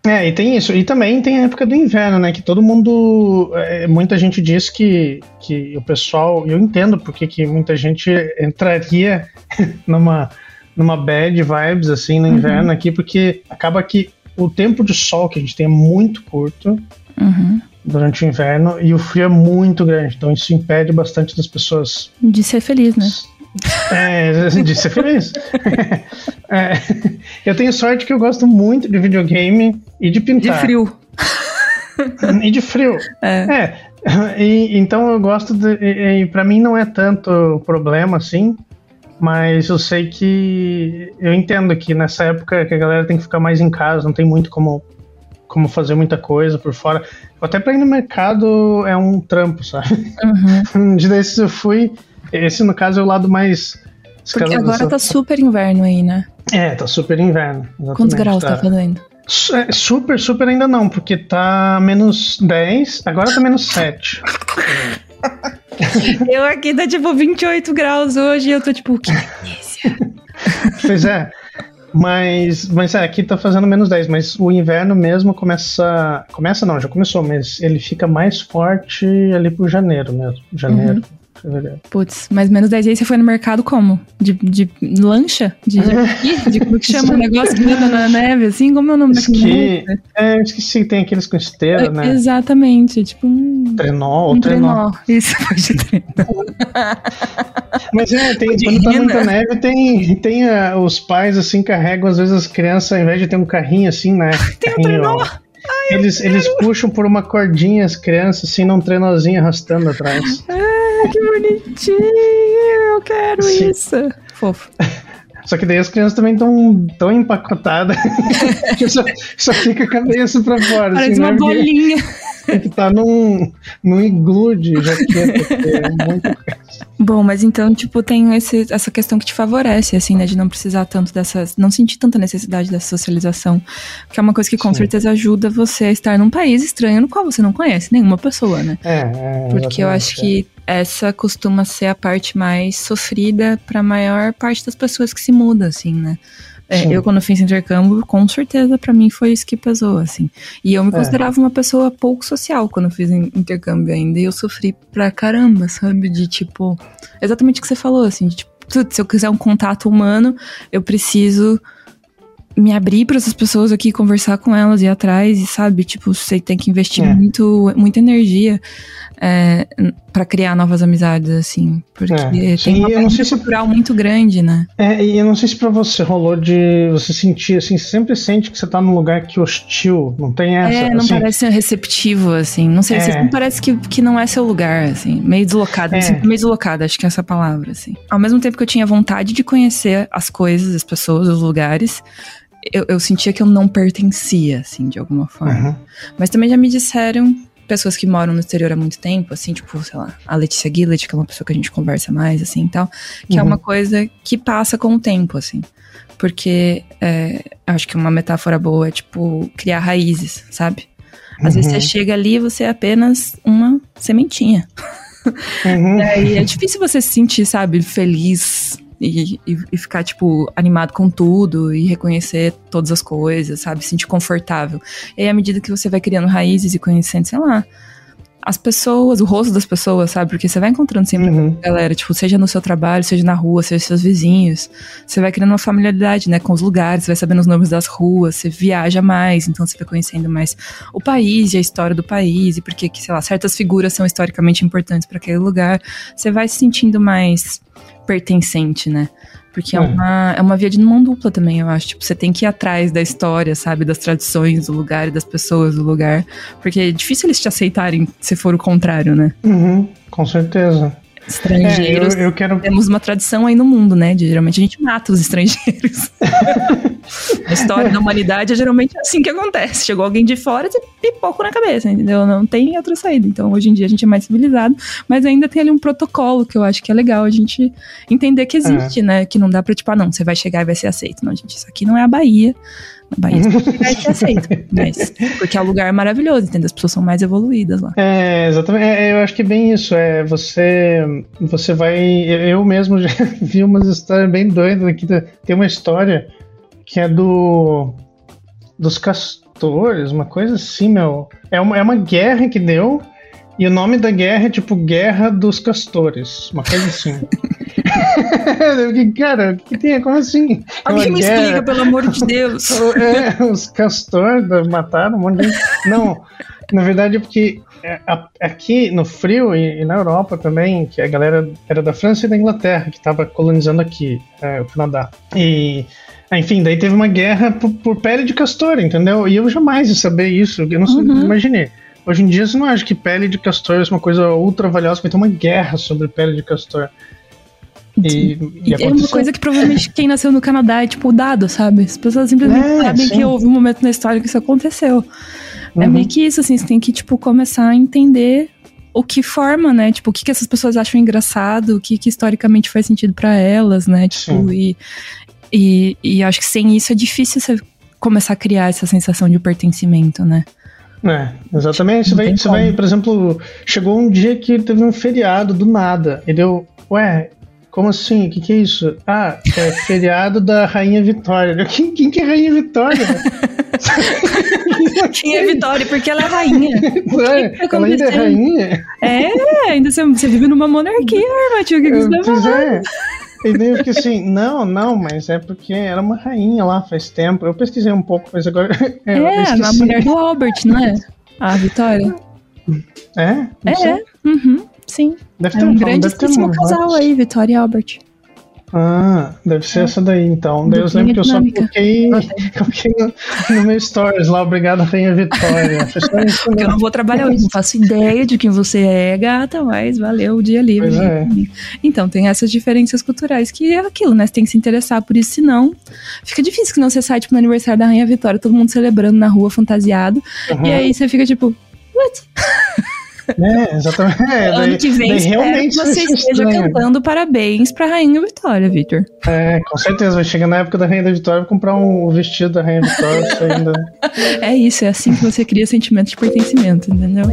é, e tem isso. E também tem a época do inverno, né? Que todo mundo. É, muita gente diz que, que o pessoal. Eu entendo porque que muita gente entraria numa, numa bad vibes, assim, no uhum. inverno aqui, porque acaba que o tempo de sol que a gente tem é muito curto. Uhum durante o inverno e o frio é muito grande, então isso impede bastante das pessoas de ser feliz, né? É, de ser feliz. é, eu tenho sorte que eu gosto muito de videogame e de pintar. De frio. E de frio. É. é e, então eu gosto de. E, e para mim não é tanto problema assim, mas eu sei que. Eu entendo que nessa época que a galera tem que ficar mais em casa, não tem muito como como fazer muita coisa por fora. Até para ir no mercado é um trampo, sabe? Uhum. um dia desses eu fui. Esse, no caso, é o lado mais. Porque agora dessa... tá super inverno aí, né? É, tá super inverno. Exatamente. Quantos graus tá, tá fazendo? É, super, super ainda não, porque tá menos 10, agora tá menos 7. eu aqui tá tipo 28 graus hoje e eu tô tipo, que delícia. pois é. Mas, mas é, aqui tá fazendo menos 10, mas o inverno mesmo começa. Começa não, já começou, mas ele fica mais forte ali pro janeiro mesmo. Janeiro. Uhum fevereiro. Putz, mas menos 10 aí você foi no mercado como? De, de lancha? De, de, de como que chama o negócio que anda na neve, assim? Como é o nome daquele É, eu esqueci, tem aqueles com esteira, é, né? Exatamente, tipo um... Trenó, um trenó. trenó. Isso, foi de trenó. Mas é, tem, quando tá muita neve, tem, tem uh, os pais, assim, carregam às vezes as crianças, ao invés de ter um carrinho assim, né? Tem carrinho, um trenó! Ai, eles, eles puxam por uma cordinha as crianças, assim, num trenozinho arrastando atrás. Ah, que bonitinho! Eu quero Sim. isso. Fofo. Só que daí as crianças também estão tão empacotadas que só, só fica a cabeça pra fora. Parece assim, uma né? bolinha. tem que tá num, num iglu de jaqueta, é muito Bom, mas então, tipo, tem esse, essa questão que te favorece, assim, né? De não precisar tanto dessas. Não sentir tanta necessidade dessa socialização. Que é uma coisa que com Sim. certeza ajuda você a estar num país estranho no qual você não conhece nenhuma pessoa, né? É, é Porque eu acho que. Essa costuma ser a parte mais sofrida para a maior parte das pessoas que se muda, assim, né? É, eu, quando fiz intercâmbio, com certeza para mim foi isso que pesou, assim. E eu me é. considerava uma pessoa pouco social quando fiz intercâmbio ainda. E eu sofri pra caramba, sabe? De tipo. Exatamente o que você falou, assim. De, tipo, se eu quiser um contato humano, eu preciso me abrir para essas pessoas aqui, conversar com elas e ir atrás, e sabe? Tipo, você tem que investir é. muito, muita energia é, para criar novas amizades, assim. Porque é. tem uma parte se... cultural muito grande, né? É, e eu não sei se pra você rolou de você sentir, assim, sempre sente que você tá num lugar que hostil, não tem essa. É, não assim... parece receptivo, assim. Não sei, é. não parece que, que não é seu lugar, assim. Meio deslocado. É. Meio deslocado, acho que é essa palavra, assim. Ao mesmo tempo que eu tinha vontade de conhecer as coisas, as pessoas, os lugares, eu, eu sentia que eu não pertencia, assim, de alguma forma. Uhum. Mas também já me disseram pessoas que moram no exterior há muito tempo, assim, tipo, sei lá, a Letícia Gillett, que é uma pessoa que a gente conversa mais, assim, e tal, que uhum. é uma coisa que passa com o tempo, assim. Porque é, acho que uma metáfora boa é, tipo, criar raízes, sabe? Às uhum. vezes você uhum. chega ali e você é apenas uma sementinha. Uhum. é difícil você se sentir, sabe, feliz e, e, e, ficar, tipo, animado com tudo e reconhecer todas as coisas, sabe? Se sentir confortável. E aí, à medida que você vai criando raízes e conhecendo, sei lá, as pessoas, o rosto das pessoas, sabe? Porque você vai encontrando sempre uhum. galera, tipo, seja no seu trabalho, seja na rua, seja seus vizinhos. Você vai criando uma familiaridade, né, com os lugares, você vai sabendo os nomes das ruas, você viaja mais, então você vai conhecendo mais o país e a história do país, e porque, sei lá, certas figuras são historicamente importantes para aquele lugar. Você vai se sentindo mais pertencente, né? Porque é, é, uma, é uma via de mão dupla também, eu acho. Tipo, você tem que ir atrás da história, sabe? Das tradições do lugar e das pessoas do lugar. Porque é difícil eles te aceitarem se for o contrário, né? Uhum, com certeza estrangeiros. É, eu, eu, quero... Temos uma tradição aí no mundo, né? De, geralmente a gente mata os estrangeiros. a história da humanidade é geralmente assim que acontece. Chegou alguém de fora, você pipoco na cabeça, entendeu? Não tem outra saída. Então, hoje em dia a gente é mais civilizado, mas ainda tem ali um protocolo que eu acho que é legal a gente entender que existe, é. né? Que não dá pra, tipo, ah, não, você vai chegar e vai ser aceito. Não, gente, isso aqui não é a Bahia. Na Bahia vai ser aceito. Mas, porque é um lugar maravilhoso, entendeu? As pessoas são mais evoluídas lá. É, exatamente. É, eu acho que é bem isso. É, você, você vai. Eu mesmo já vi umas histórias bem doidas aqui. Tem uma história que é do. dos castores, uma coisa assim, meu. É uma, é uma guerra que deu. E o nome da guerra é tipo Guerra dos Castores, uma coisa assim. Cara, o que tem? Como assim? Alguém me guerra? explica, pelo amor de Deus. é, os castores mataram um monte de gente. Não, na verdade é porque é, aqui no frio e, na Europa também, que a galera era da França e da Inglaterra que estava colonizando aqui, é, o Canadá. E enfim, daí teve uma guerra por, por, pele de castor, entendeu? E eu jamais ia saber isso, eu não uhum. imaginei. Hoje em dia você não acha que pele de castor é uma coisa ultra valiosa, vai ter uma guerra sobre pele de castor. E, e é uma coisa que provavelmente quem nasceu no Canadá é tipo dado, sabe? As pessoas simplesmente é, sabem sim. que houve um momento na história que isso aconteceu. É uhum. É meio que isso, assim, você tem que, tipo, começar a entender o que forma, né? Tipo, o que, que essas pessoas acham engraçado, o que, que historicamente faz sentido para elas, né? Tipo, e, e, e acho que sem isso é difícil você começar a criar essa sensação de pertencimento, né? É, exatamente. Você vai, você vai, por exemplo, chegou um dia que teve um feriado do nada. E deu, ué, como assim? O que, que é isso? Ah, é feriado da Rainha Vitória. Quem, quem que é Rainha Vitória? quem é Vitória? Porque ela é rainha. Ué, que ela ainda é rainha? É, ainda você, você vive numa monarquia, Armatil. O que, que você tá falando? É. E eu fiquei assim, não, não, mas é porque era uma rainha lá faz tempo. Eu pesquisei um pouco, mas agora. É, é a mulher do Albert, não é? A Vitória. É? É, sei. uhum. Sim. Deve é ter um, um grandíssimo casal aí, Vitória e Albert. Ah, deve ser é. essa daí então. Daí eu lembro que eu só coloquei, coloquei no, no meu stories lá, obrigado, Rainha Vitória. Porque eu não vou trabalhar hoje, não faço ideia de quem você é, gata, mas valeu o dia livre. É. Então, tem essas diferenças culturais que é aquilo, né? Você tem que se interessar por isso, senão fica difícil que não você sai, tipo, no aniversário da Rainha Vitória, todo mundo celebrando na rua, fantasiado, uhum. e aí você fica tipo, what? É, exatamente. É, ano daí, que vem, daí realmente você esteja estranho. cantando parabéns pra Rainha Vitória, Victor. É, com certeza. Vai chegar na época da Rainha da Vitória e comprar um vestido da Rainha Vitória. ainda... É isso, é assim que você cria sentimentos de pertencimento, entendeu?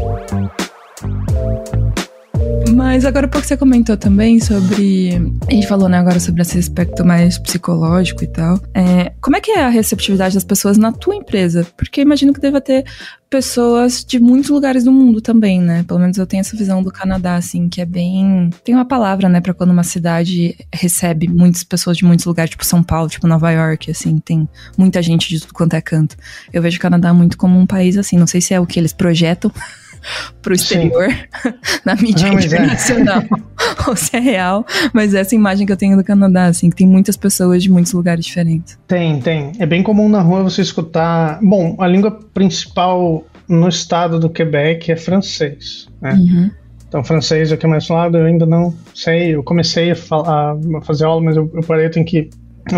Mas agora pouco você comentou também sobre. A gente falou, né, agora sobre esse aspecto mais psicológico e tal. É, como é que é a receptividade das pessoas na tua empresa? Porque imagino que deva ter pessoas de muitos lugares do mundo também, né? Pelo menos eu tenho essa visão do Canadá, assim, que é bem. Tem uma palavra, né, pra quando uma cidade recebe muitas pessoas de muitos lugares, tipo São Paulo, tipo Nova York, assim, tem muita gente de tudo quanto é canto. Eu vejo o Canadá muito como um país assim, não sei se é o que eles projetam pro exterior, na mídia Não, é. internacional, é. ou se é real, mas essa imagem que eu tenho do Canadá, assim, que tem muitas pessoas de muitos lugares diferentes. Tem, tem. É bem comum na rua você escutar. Bom, a língua principal no estado do Quebec é francês, né? Uhum. Então, francês é o que é mais falado, eu ainda não sei. Eu comecei a, falar, a fazer aula, mas eu, eu parei, eu tenho que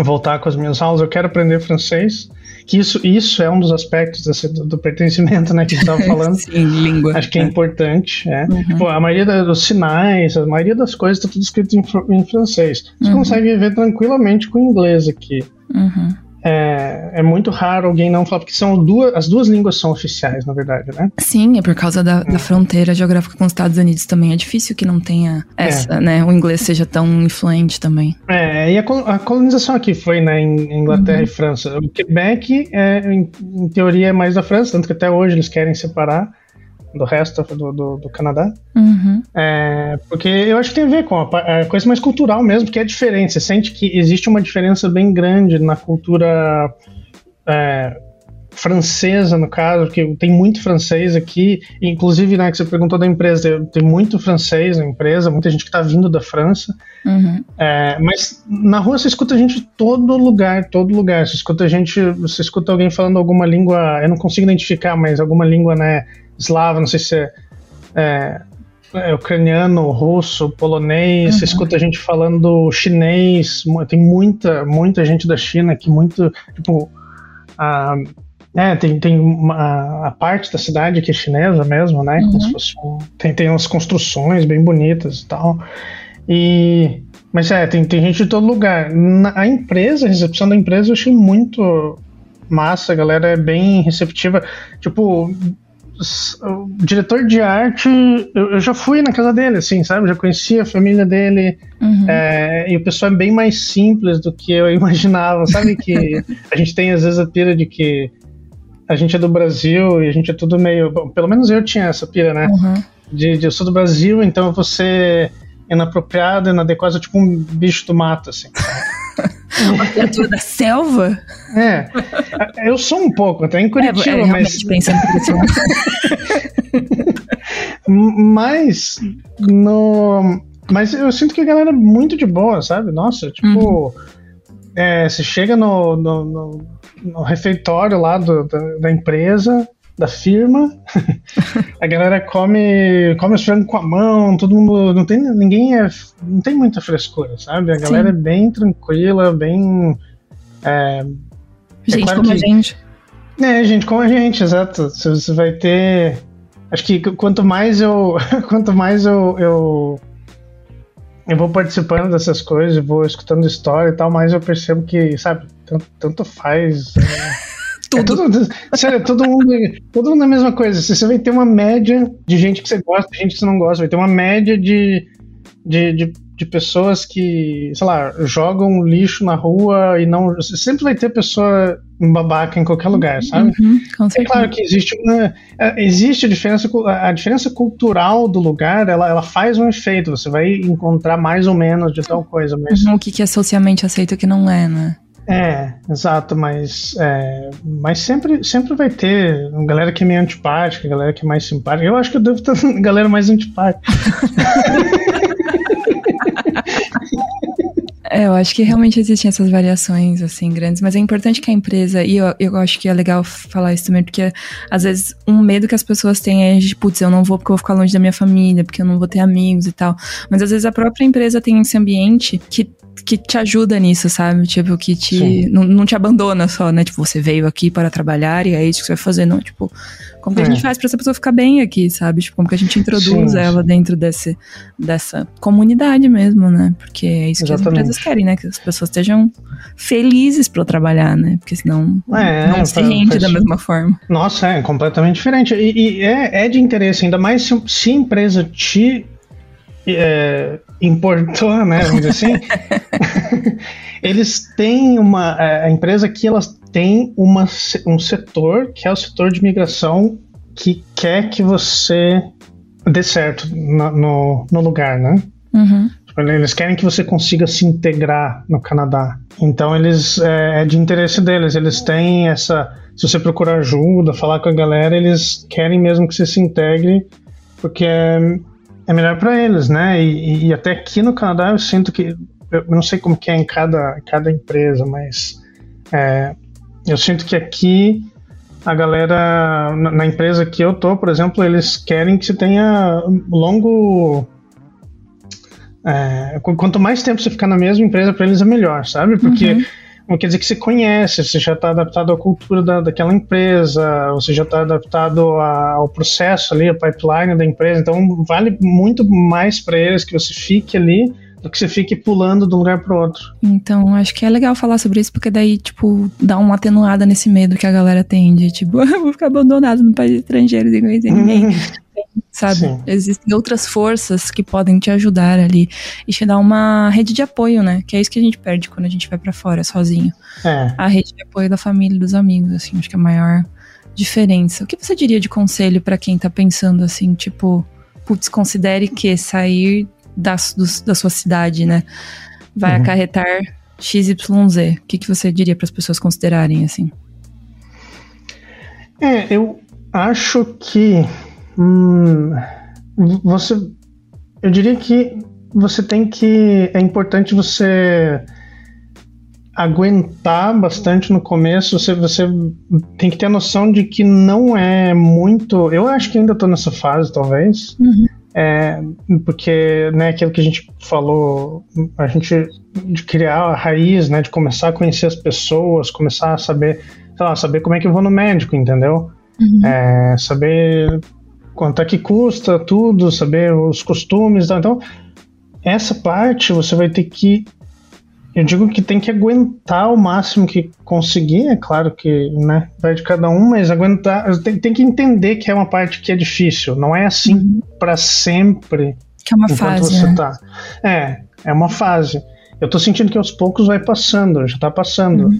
voltar com as minhas aulas. Eu quero aprender francês que isso, isso é um dos aspectos desse, do, do, pertencimento, né, que a gente estava falando. Sim, língua. Acho que é, importante, é. Uhum. Tipo, a maioria dos sinais, a maioria das coisas está tudo escrito em, em francês. Você uhum. consegue viver tranquilamente com inglês aqui. Uhum. É, é, muito raro alguém não falar, porque são duas, as duas línguas são oficiais, na verdade, né? Sim, é por causa da, da fronteira geográfica com os Estados Unidos também. É difícil que não tenha essa, é. né? O inglês seja tão influente também. É, e a, a colonização aqui foi, né, em Inglaterra uhum. e França. O Quebec, é, em, em teoria, é mais da França, tanto que até hoje eles querem separar do resto do, do, do Canadá. Uhum. É, porque eu acho que tem a ver com a, a, coisa mais cultural mesmo, que é diferente. Você sente que existe uma diferença bem grande na cultura é, francesa, no caso, porque tem muito francês aqui, inclusive, né, que você perguntou da empresa, tem muito francês na empresa, muita gente que está vindo da França, uhum. é, mas na rua você escuta gente de todo lugar, todo lugar, você escuta gente, você escuta alguém falando alguma língua, eu não consigo identificar, mas alguma língua, né, eslava, não sei se é, é, é ucraniano, russo, polonês, uhum. você escuta gente falando chinês, tem muita, muita gente da China aqui, muito, tipo, a, é, tem, tem uma, a parte da cidade que é chinesa mesmo, né, uhum. como se fosse um, tem, tem umas construções bem bonitas e tal, e, mas é, tem, tem gente de todo lugar. Na, a empresa, a recepção da empresa eu achei muito massa, a galera é bem receptiva, tipo, o diretor de arte, eu, eu, já fui na casa dele, assim, sabe? Já conhecia a família dele. Uhum. É, e o pessoal é bem mais simples do que eu imaginava. Sabe que a gente tem às vezes a pira de que a gente é do Brasil e a gente é tudo meio. Bom, pelo menos eu tinha essa pira, né? Uhum. De, de eu sou do Brasil, então você é inapropriado, inadequado, tipo um bicho do mato, assim. Uma criatura da selva? É. Eu sou um pouco, até em Curitiba, é, mas. pensando mas. No. Mas eu sinto que a galera é muito de boa, sabe? Nossa, tipo. Uhum. É, você chega no, no, no, no refeitório lá do, da, da empresa, da firma. a galera come, come os frangos com a mão, todo mundo. Não tem, ninguém é. Não tem muita frescura, sabe? A galera Sim. é bem tranquila, bem. É, é gente é claro como que, a gente. É, gente como a gente, exato. Você vai ter. Acho que quanto mais eu. quanto mais eu, eu eu vou participando dessas coisas, vou escutando história e tal, mas eu percebo que, sabe, tanto, tanto faz. Tudo. É tudo sério, todo mundo, todo mundo é a mesma coisa. Você vai ter uma média de gente que você gosta, de gente que você não gosta. Vai ter uma média de, de, de, de pessoas que, sei lá, jogam lixo na rua e não. Sempre vai ter pessoa babaca em qualquer lugar, sabe? Uhum, é claro que existe uma. É, existe a diferença. A diferença cultural do lugar, ela, ela faz um efeito. Você vai encontrar mais ou menos de tal coisa. Mas... Uhum, o que é socialmente aceito o que não é, né? É, exato, mas, é, mas sempre, sempre vai ter galera que é meio antipática, galera que é mais simpática. Eu acho que eu devo ter galera mais antipática. É, eu acho que realmente existem essas variações, assim, grandes, mas é importante que a empresa, e eu, eu acho que é legal falar isso também, porque às vezes um medo que as pessoas têm é de, putz, eu não vou porque eu vou ficar longe da minha família, porque eu não vou ter amigos e tal. Mas às vezes a própria empresa tem esse ambiente que que te ajuda nisso, sabe? Tipo, que te. Não, não, te abandona só, né? Tipo, você veio aqui para trabalhar e é isso que você vai fazer. Não, tipo, como que é. a gente faz pra essa pessoa ficar bem aqui, sabe? Tipo, como que a gente introduz Sim. ela dentro desse, dessa comunidade mesmo, né? Porque é isso Exatamente. que as empresas querem, né? Que as pessoas estejam felizes para trabalhar, né? Porque senão é, não se rende da mesma forma. Nossa, é completamente diferente. E, e é, é de interesse, ainda mais se, se a empresa te é, importou, né? Vamos dizer assim. eles têm uma. É, a empresa aqui elas tem uma, um setor que é o setor de migração que quer que você dê certo no, no, no lugar, né? Uhum. Eles querem que você consiga se integrar no Canadá. Então eles é, é de interesse deles. Eles têm essa. Se você procurar ajuda, falar com a galera, eles querem mesmo que você se integre, porque é, é melhor para eles, né? E, e, até aqui no Canadá eu sinto que eu não sei como que é em cada, cada empresa, mas é, eu sinto que aqui a galera na, na, empresa que eu tô, por exemplo, eles querem que você tenha longo é, quanto mais tempo você ficar na mesma empresa para eles é melhor, sabe? Porque uhum. Não quer dizer que você conhece, você já está adaptado à cultura da, daquela empresa, você já está adaptado a, ao processo ali, a pipeline da empresa. Então vale muito mais para eles que você fique ali do que você fique pulando de um lugar pro outro. Então, acho que é legal falar sobre isso, porque daí, tipo, dá uma atenuada nesse medo que a galera tem de, tipo, eu vou ficar abandonado no país estrangeiro sem conhecer ninguém. sabe? Sim. Existem outras forças que podem te ajudar ali e te dar uma rede de apoio, né? Que é isso que a gente perde quando a gente vai para fora sozinho. É. A rede de apoio da família e dos amigos, assim, acho que é a maior diferença. O que você diria de conselho para quem tá pensando assim, tipo, putz, considere que sair da, do, da sua cidade, né, vai uhum. acarretar XYZ. O que, que você diria para as pessoas considerarem assim? É, eu acho que hum, você, eu diria que você tem que é importante você aguentar bastante no começo. Você, você tem que ter a noção de que não é muito. Eu acho que ainda estou nessa fase, talvez. Uhum. É, porque, né, aquilo que a gente falou, a gente de criar a raiz, né, de começar a conhecer as pessoas, começar a saber, sei lá, saber como é que eu vou no médico, entendeu? Uhum. É, saber quanto é que custa tudo, saber os costumes, então essa parte você vai ter que eu digo que tem que aguentar o máximo que conseguir, é claro que né, vai de cada um, mas aguentar. Tem, tem que entender que é uma parte que é difícil, não é assim uhum. para sempre. Que é uma fase. Você né? tá. É, é uma fase. Eu tô sentindo que aos poucos vai passando, já tá passando. Uhum.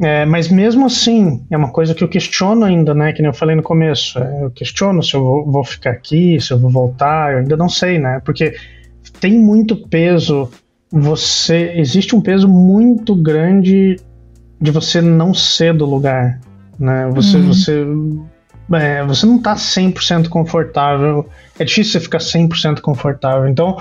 É, mas mesmo assim, é uma coisa que eu questiono ainda, né? Que nem eu falei no começo. É, eu questiono se eu vou, vou ficar aqui, se eu vou voltar, eu ainda não sei, né? Porque tem muito peso você existe um peso muito grande de você não ser do lugar, né? Você uhum. você é, você não tá 100% confortável. É difícil você ficar 100% confortável. Então,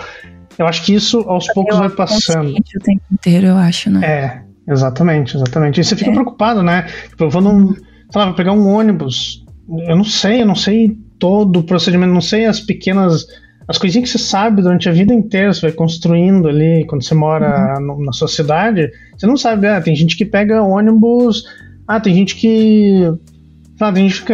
eu acho que isso aos eu poucos vai passando. O tempo inteiro, eu acho, né? É, exatamente, exatamente. E você fica é. preocupado, né? Tipo, eu vou num, sei lá, vou pegar um ônibus. Eu não sei, eu não sei todo o procedimento, não sei as pequenas as coisinhas que você sabe durante a vida inteira, você vai construindo ali, quando você mora uhum. no, na sua cidade, você não sabe, ah, tem gente que pega ônibus, ah, tem gente que. Ah, tem gente que,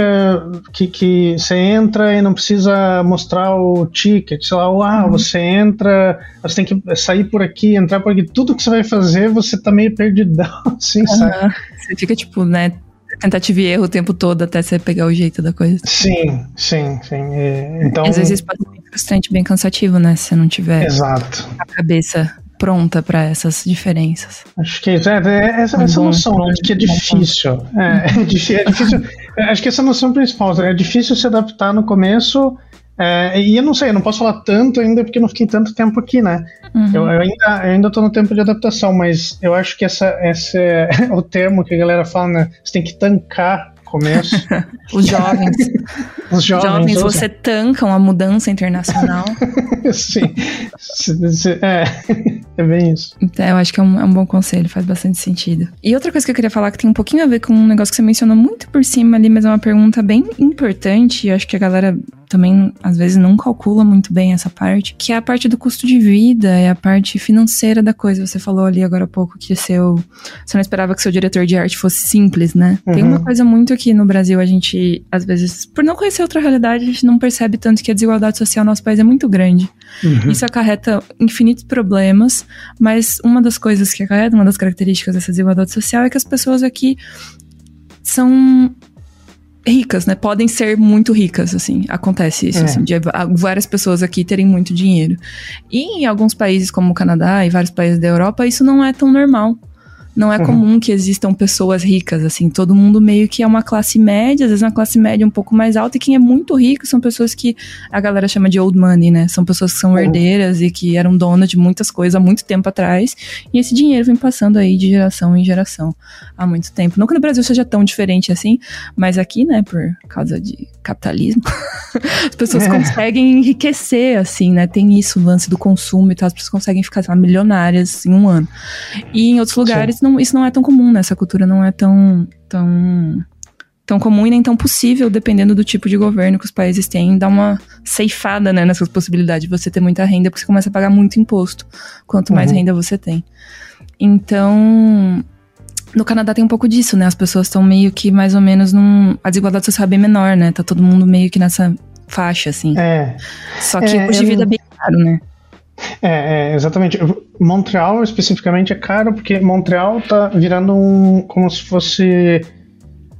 que, que você entra e não precisa mostrar o ticket, sei lá, ah, uhum. você entra, você tem que sair por aqui, entrar por aqui, tudo que você vai fazer, você tá meio perdidão, assim, uhum. sabe? Você fica, tipo, né, tentativa e erro o tempo todo até você pegar o jeito da coisa. Sim, sim, sim. E, então... Às vezes pode ser bem frustrante, bem cansativo, né? Se não tiver Exato. a cabeça pronta para essas diferenças. Acho que é, é essa, essa noção, acho que é difícil. É, é, difícil, é difícil. acho que essa noção principal, é difícil se adaptar no começo. É, e eu não sei, eu não posso falar tanto ainda porque eu não fiquei tanto tempo aqui, né? Uhum. Eu, eu, ainda, eu ainda tô no tempo de adaptação, mas eu acho que essa, esse é o termo que a galera fala, né? Você tem que tancar começo. Os jovens. Os jovens, jovens você tancam a mudança internacional. Sim. É, é bem isso. Então, eu acho que é um, é um, bom conselho, faz bastante sentido. E outra coisa que eu queria falar que tem um pouquinho a ver com um negócio que você mencionou muito por cima ali, mas é uma pergunta bem importante, e acho que a galera também às vezes não calcula muito bem essa parte, que é a parte do custo de vida, é a parte financeira da coisa. Você falou ali agora há pouco que seu, você não esperava que seu diretor de arte fosse simples, né? Uhum. Tem uma coisa muito aqui no Brasil, a gente, às vezes, por não conhecer outra realidade, a gente não percebe tanto que a desigualdade social no nosso país é muito grande. Uhum. Isso acarreta infinitos problemas, mas uma das coisas que acarreta, uma das características dessa desigualdade social é que as pessoas aqui são ricas, né? Podem ser muito ricas, assim. Acontece isso, é. assim, de várias pessoas aqui terem muito dinheiro. E em alguns países, como o Canadá e vários países da Europa, isso não é tão normal. Não é uhum. comum que existam pessoas ricas, assim. Todo mundo meio que é uma classe média, às vezes uma classe média um pouco mais alta. E quem é muito rico são pessoas que a galera chama de old money, né? São pessoas que são uhum. herdeiras e que eram donas de muitas coisas há muito tempo atrás. E esse dinheiro vem passando aí de geração em geração há muito tempo. Não que no Brasil seja tão diferente assim, mas aqui, né, por causa de capitalismo, as pessoas é. conseguem enriquecer, assim, né? Tem isso, o lance do consumo e tal. As pessoas conseguem ficar, lá, milionárias em um ano. E em outros lugares, não, isso não é tão comum, né? Essa cultura não é tão, tão, tão comum e nem tão possível, dependendo do tipo de governo que os países têm, dar uma ceifada, né, nessas possibilidades de você ter muita renda, porque você começa a pagar muito imposto, quanto mais uhum. renda você tem. Então, no Canadá tem um pouco disso, né? As pessoas estão meio que mais ou menos num. A desigualdade social é bem menor, né? Tá todo mundo meio que nessa faixa, assim. É. Só que é, o custo de vida é bem caro, né? É, é, exatamente. Montreal especificamente é caro porque Montreal tá virando um. como se fosse.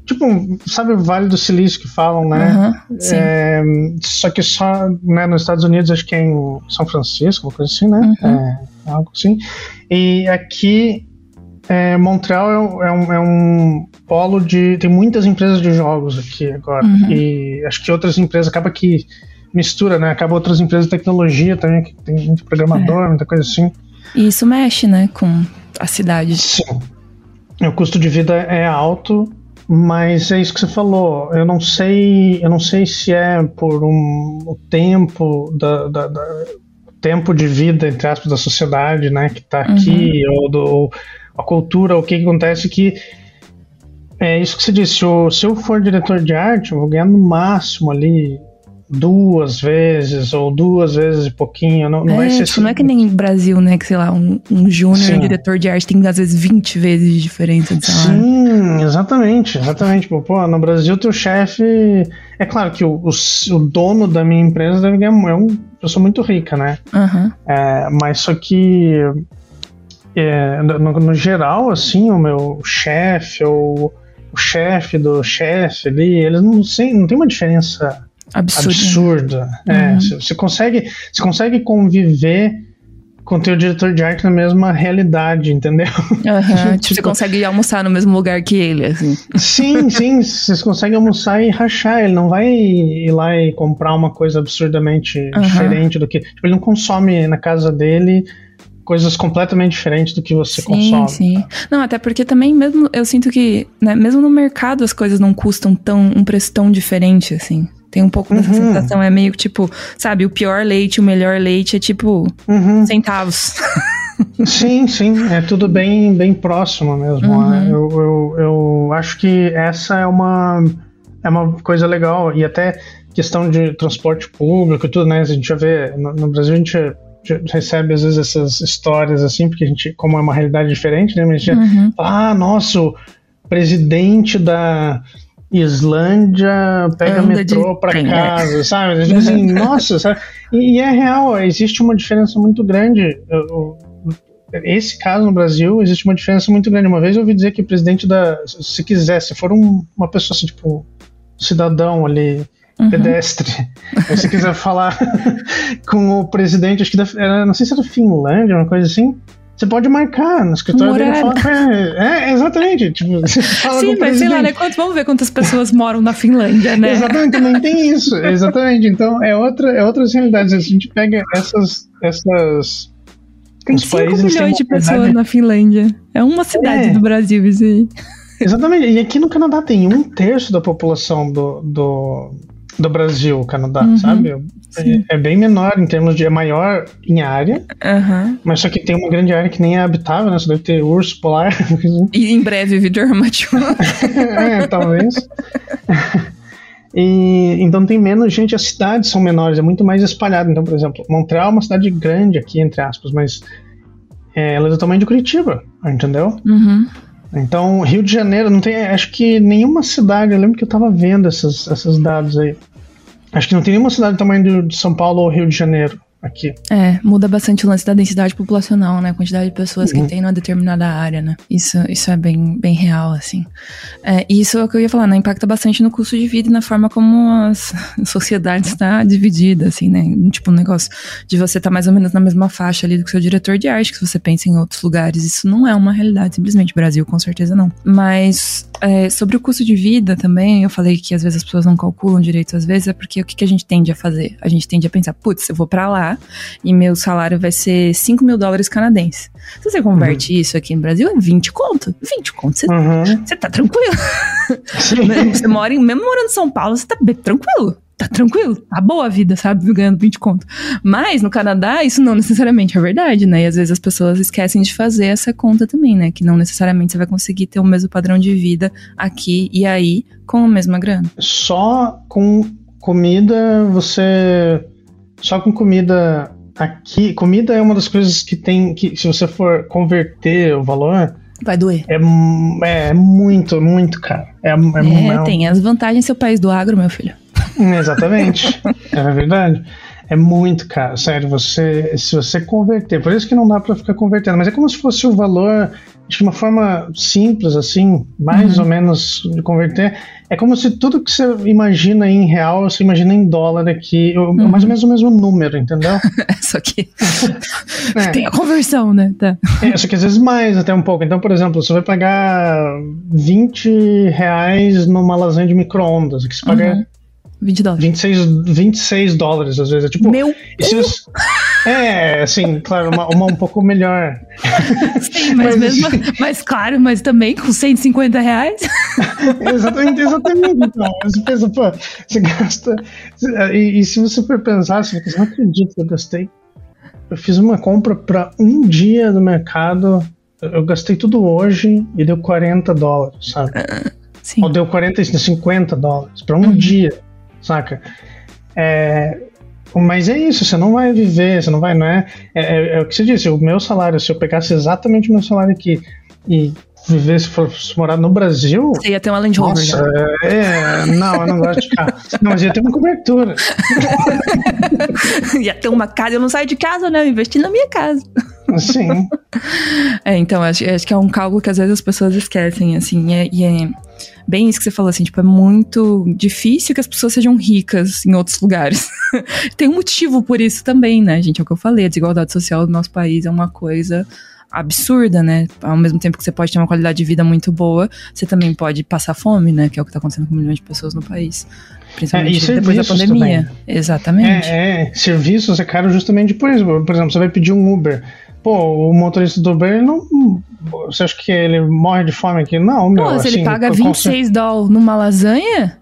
Tipo, sabe o Vale do Silício que falam, né? Uhum, é, só que só né, nos Estados Unidos, acho que é em São Francisco, uma coisa assim, né? Uhum. É, algo assim. E aqui, é, Montreal é, é, um, é, um, polo de. Tem muitas empresas de jogos aqui agora. Uhum. E acho que outras empresas acaba que mistura, né? Acaba outras empresas de tecnologia também, que tem muito programador, é. muita coisa assim. E isso mexe, né, com a cidade. Sim. O custo de vida é alto, mas é isso que você falou. Eu não sei, eu não sei se é por um, o tempo da, da, da tempo de vida entre aspas da sociedade, né, que está aqui, uhum. ou, do, ou a cultura, o que, que acontece que é isso que você disse. se eu for diretor de arte, eu vou ganhar no máximo ali duas vezes ou duas vezes e pouquinho. Não, não é, ser tipo, assim. não é que nem Brasil, né? Que sei lá, um, um júnior um diretor de arte tem às vezes 20 vezes de diferença de salário. Sim, exatamente, exatamente. Pô, no Brasil, teu chefe. É claro que o, o, o, dono da minha empresa deve ganhar. É uma pessoa muito rica, né? Uhum. É, mas só que. É, no, no, geral, assim, o meu chefe ou o chefe do chefe ali, eles não, sei, não tem uma diferença absurda. absurda. É, uhum. você consegue, você consegue conviver com o teu diretor de arte na mesma realidade, entendeu? Uhum, tipo, você consegue almoçar no mesmo lugar que ele, assim. Sim, sim, vocês conseguem almoçar e rachar. Ele não vai ir lá e comprar uma coisa absurdamente uhum. diferente do que. Tipo, ele não consome na casa dele coisas completamente diferentes do que você sim, consome. Sim, Não, até porque também mesmo eu sinto que, né, mesmo no mercado as coisas não custam tão um preço tão diferente assim. Tem um pouco dessa uhum. sensação, é meio que tipo, sabe, o pior leite, o melhor leite é tipo uhum. centavos. sim, sim, é tudo bem, bem próximo mesmo. Uhum. Né? Eu, eu, eu acho que essa é uma, é uma coisa legal. E até questão de transporte público e tudo, né? A gente já vê, no, no Brasil a gente recebe às vezes essas histórias assim, porque a gente, como é uma realidade diferente, né? A gente uhum. ah, nosso presidente da Islândia pega Anda metrô para né? casa, sabe? Tipo assim, nossa, sabe? E, e, é real, existe uma diferença muito grande. Esse caso no Brasil, existe uma diferença muito grande. Uma vez eu ouvi dizer que o presidente da. Se quiser, se for um, uma pessoa assim, tipo, cidadão ali, uhum. pedestre, se quiser falar com o presidente, acho que da, era, não sei se era Finlândia, uma coisa assim você pode marcar no escritório Morar. dele e falar é, é, exatamente. Tipo, Sim, mas sei lá, né? Quantos, vamos ver quantas pessoas moram na Finlândia, né? Exatamente, também tem isso. Exatamente. Então, é, outra, é outras realidades. A gente pega essas. essas tem 5 milhões de pessoas na Finlândia. É uma cidade é. do Brasil, isso aí. Exatamente. E aqui no Canadá tem um terço da população do, do, do Brasil, Canadá, uhum. sabe? É, é, bem menor em termos de. É maior em área, uhum. mas só que tem uma grande área que nem é habitável, né? Só deve ter urso polar. E em breve vídeo armativo. é, talvez. E, então tem menos gente, as cidades são menores, é muito mais espalhado. Então, por exemplo, Montreal é uma cidade grande aqui, entre aspas, mas é, ela é do tamanho de Curitiba, entendeu? Uhum. Então, Rio de Janeiro, não tem, acho que nenhuma cidade, eu lembro que eu tava vendo esses, esses dados aí. Acho que não tem nenhuma cidade do tamanho de São Paulo ou Rio de Janeiro aqui. É, muda bastante o lance da densidade populacional, né? A quantidade de pessoas uhum. que tem numa determinada área, né? Isso, isso é bem, bem real, assim. É, e isso é o que eu ia falar, né? Impacta bastante no custo de vida e na forma como a sociedade está dividida, assim, né? Tipo, um negócio de você estar tá mais ou menos na mesma faixa ali do que seu diretor de arte, que você pensa em outros lugares. Isso não é uma realidade, simplesmente. Brasil, com certeza não. Mas é, sobre o custo de vida também, eu falei que às vezes as pessoas não calculam direito, às vezes é porque o que, que a gente tende a fazer? A gente tende a pensar, putz, eu vou para lá e meu salário vai ser 5 mil dólares canadenses. Se você converte uhum. isso aqui no Brasil, é 20 conto. 20 conto, você, uhum. tá tranquilo. você mora em, mesmo morando em São Paulo, você tá bem tranquilo tá tranquilo, tá boa a vida, sabe? Ganhando 20 conto. Mas no Canadá, isso não necessariamente é verdade, né? E às vezes as pessoas esquecem de fazer essa conta também, né? Que não necessariamente você vai conseguir ter o mesmo padrão de vida aqui e aí com a mesma grana. Só com comida você só com comida aqui, comida é uma das coisas que tem que se você for converter o valor, vai doer. É, é, é muito, muito caro. É, é, é tem as vantagens seu país do agro, meu filho. Exatamente. é verdade. É muito caro, sério. Você, se você converter, por isso que não dá para ficar convertendo, mas é como se fosse o valor de uma forma simples, assim, mais uhum. ou menos de converter. É como se tudo que você imagina em real, você imagina em dólar aqui, uhum. mais ou menos o mesmo número, entendeu? só que é. tem a conversão, né? Tá. É, só que às vezes mais, até um pouco. Então, por exemplo, você vai pagar 20 reais numa lasanha de micro-ondas, que você paga uhum. 20 dólares. 26, 26 dólares, às vezes. É tipo. Meu! Isso, é, assim, claro, uma, uma um pouco melhor. Sim, mas, mas mesmo. Mas claro, mas também com 150 reais. exatamente, exatamente. Então, você pensa, pô, você gasta. E, e se você for pensar, você não acredita que eu gastei. Eu fiz uma compra para um dia no mercado. Eu gastei tudo hoje e deu 40 dólares, sabe? Uh, sim. Ou deu 40, 50 dólares para um uhum. dia saca? É, mas é isso, você não vai viver, você não vai, não é, é, é, é o que você disse, o meu salário, se eu pegasse exatamente o meu salário aqui e viver, se fosse morar no Brasil. Você ia ter uma Land Rover. Nossa, né? é, não, eu não gosto de carro. Não, mas ia ter uma cobertura. ia ter uma casa, eu não saio de casa, né? Eu investi na minha casa. Sim. É, então, acho, acho que é um cálculo que às vezes as pessoas esquecem, assim, e é, e é bem isso que você falou, assim, tipo, é muito difícil que as pessoas sejam ricas em outros lugares. Tem um motivo por isso também, né, gente? É o que eu falei, a desigualdade social do nosso país é uma coisa absurda, né? Ao mesmo tempo que você pode ter uma qualidade de vida muito boa, você também pode passar fome, né? Que é o que está acontecendo com milhões de pessoas no país. Principalmente é, depois da pandemia. Também. Exatamente. É, é, serviços é caro justamente por isso. Por exemplo, você vai pedir um Uber. Pô, o motorista do Uber não. Você acha que ele morre de fome aqui? Não, meu. Pô, se assim, ele paga 26 dólares numa lasanha.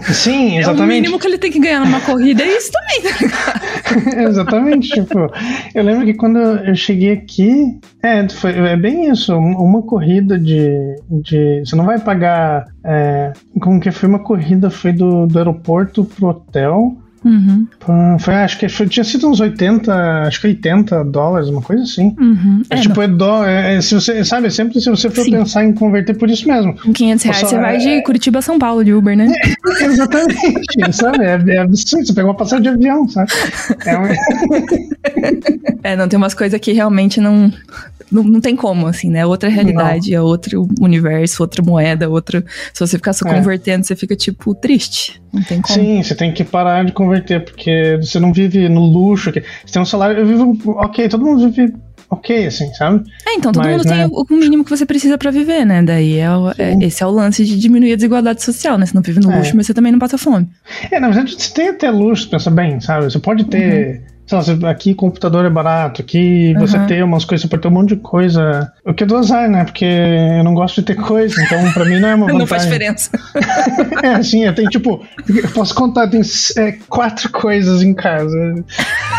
Sim, exatamente. É o mínimo que ele tem que ganhar numa corrida, é isso também, tá exatamente, tipo, eu lembro que quando eu cheguei aqui, é, foi, é bem isso, uma corrida de, de você não vai pagar, é, como que foi uma corrida, foi do, do aeroporto pro hotel, Uhum. Foi, acho que foi, tinha sido uns 80, acho que 80 dólares, uma coisa assim. Uhum. É, é, tipo, é, dó, é, é, se você, sabe, é sempre se você for Sim. pensar em converter por isso mesmo. Com 500 reais você vai de Curitiba a São Paulo de Uber, né? exatamente, sabe? É, absurdo, você pegou uma passagem de avião, sabe? É, não, tem umas coisas que realmente não, não, não tem como, assim, né? Outra realidade, não. é outro universo, outra moeda, outra. Se você ficar só convertendo, você fica, tipo, triste. Não tem como. Sim, você tem que parar de converter converter, porque você não vive no luxo. Você tem um salário. Eu vivo. Ok, todo mundo vive ok, assim, sabe? É, então todo Mas, mundo né? tem o mínimo que você precisa para viver, né? Daí é, é, esse é o lance de diminuir a desigualdade social, né? Você não vive no é. luxo, mas você também não passa fome. É, na verdade, você tem até luxo, pensa bem, sabe? Você pode ter. Uhum aqui computador é barato, aqui você tem umas coisas, você pode ter um monte de coisa. O que é do azar, né? Porque eu não gosto de ter coisa, então pra mim não é uma vantagem. não faz diferença. é, assim, eu tenho tipo, eu posso contar, tem é, quatro coisas em casa.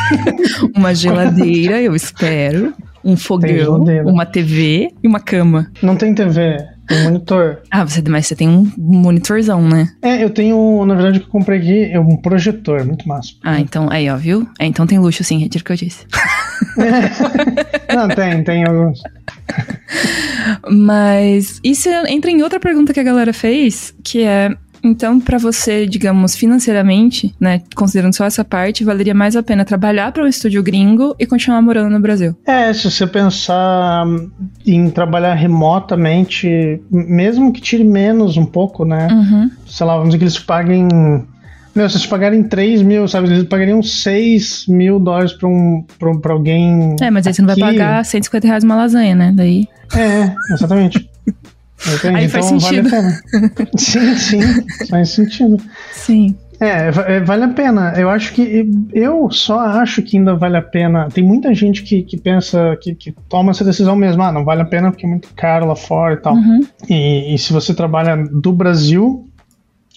uma geladeira, eu espero. Um fogão, uma TV e uma cama. Não tem TV. Um monitor. Ah, você, mas você tem um monitorzão, né? É, eu tenho, na verdade, o que eu comprei aqui é um projetor, muito massa. Ah, então, aí, ó, viu? É, então tem luxo sim, retiro o que eu disse. É. Não, tem, tem alguns. Mas isso entra em outra pergunta que a galera fez, que é então, para você, digamos, financeiramente, né, considerando só essa parte, valeria mais a pena trabalhar para um estúdio gringo e continuar morando no Brasil? É, se você pensar em trabalhar remotamente, mesmo que tire menos um pouco, né? Uhum. Sei lá, vamos dizer que eles paguem meu, se eles pagarem 3 mil, sabe? Eles pagariam 6 mil dólares pra, um, pra, pra alguém. É, mas aí você não vai pagar 150 reais uma lasanha, né? Daí. É, exatamente. Aí faz então sentido. Vale sim, sim, faz sentido. Sim. É, é, vale a pena. Eu acho que. Eu só acho que ainda vale a pena. Tem muita gente que, que pensa, que, que toma essa decisão mesmo. Ah, não vale a pena porque é muito caro lá fora e tal. Uhum. E, e se você trabalha do Brasil,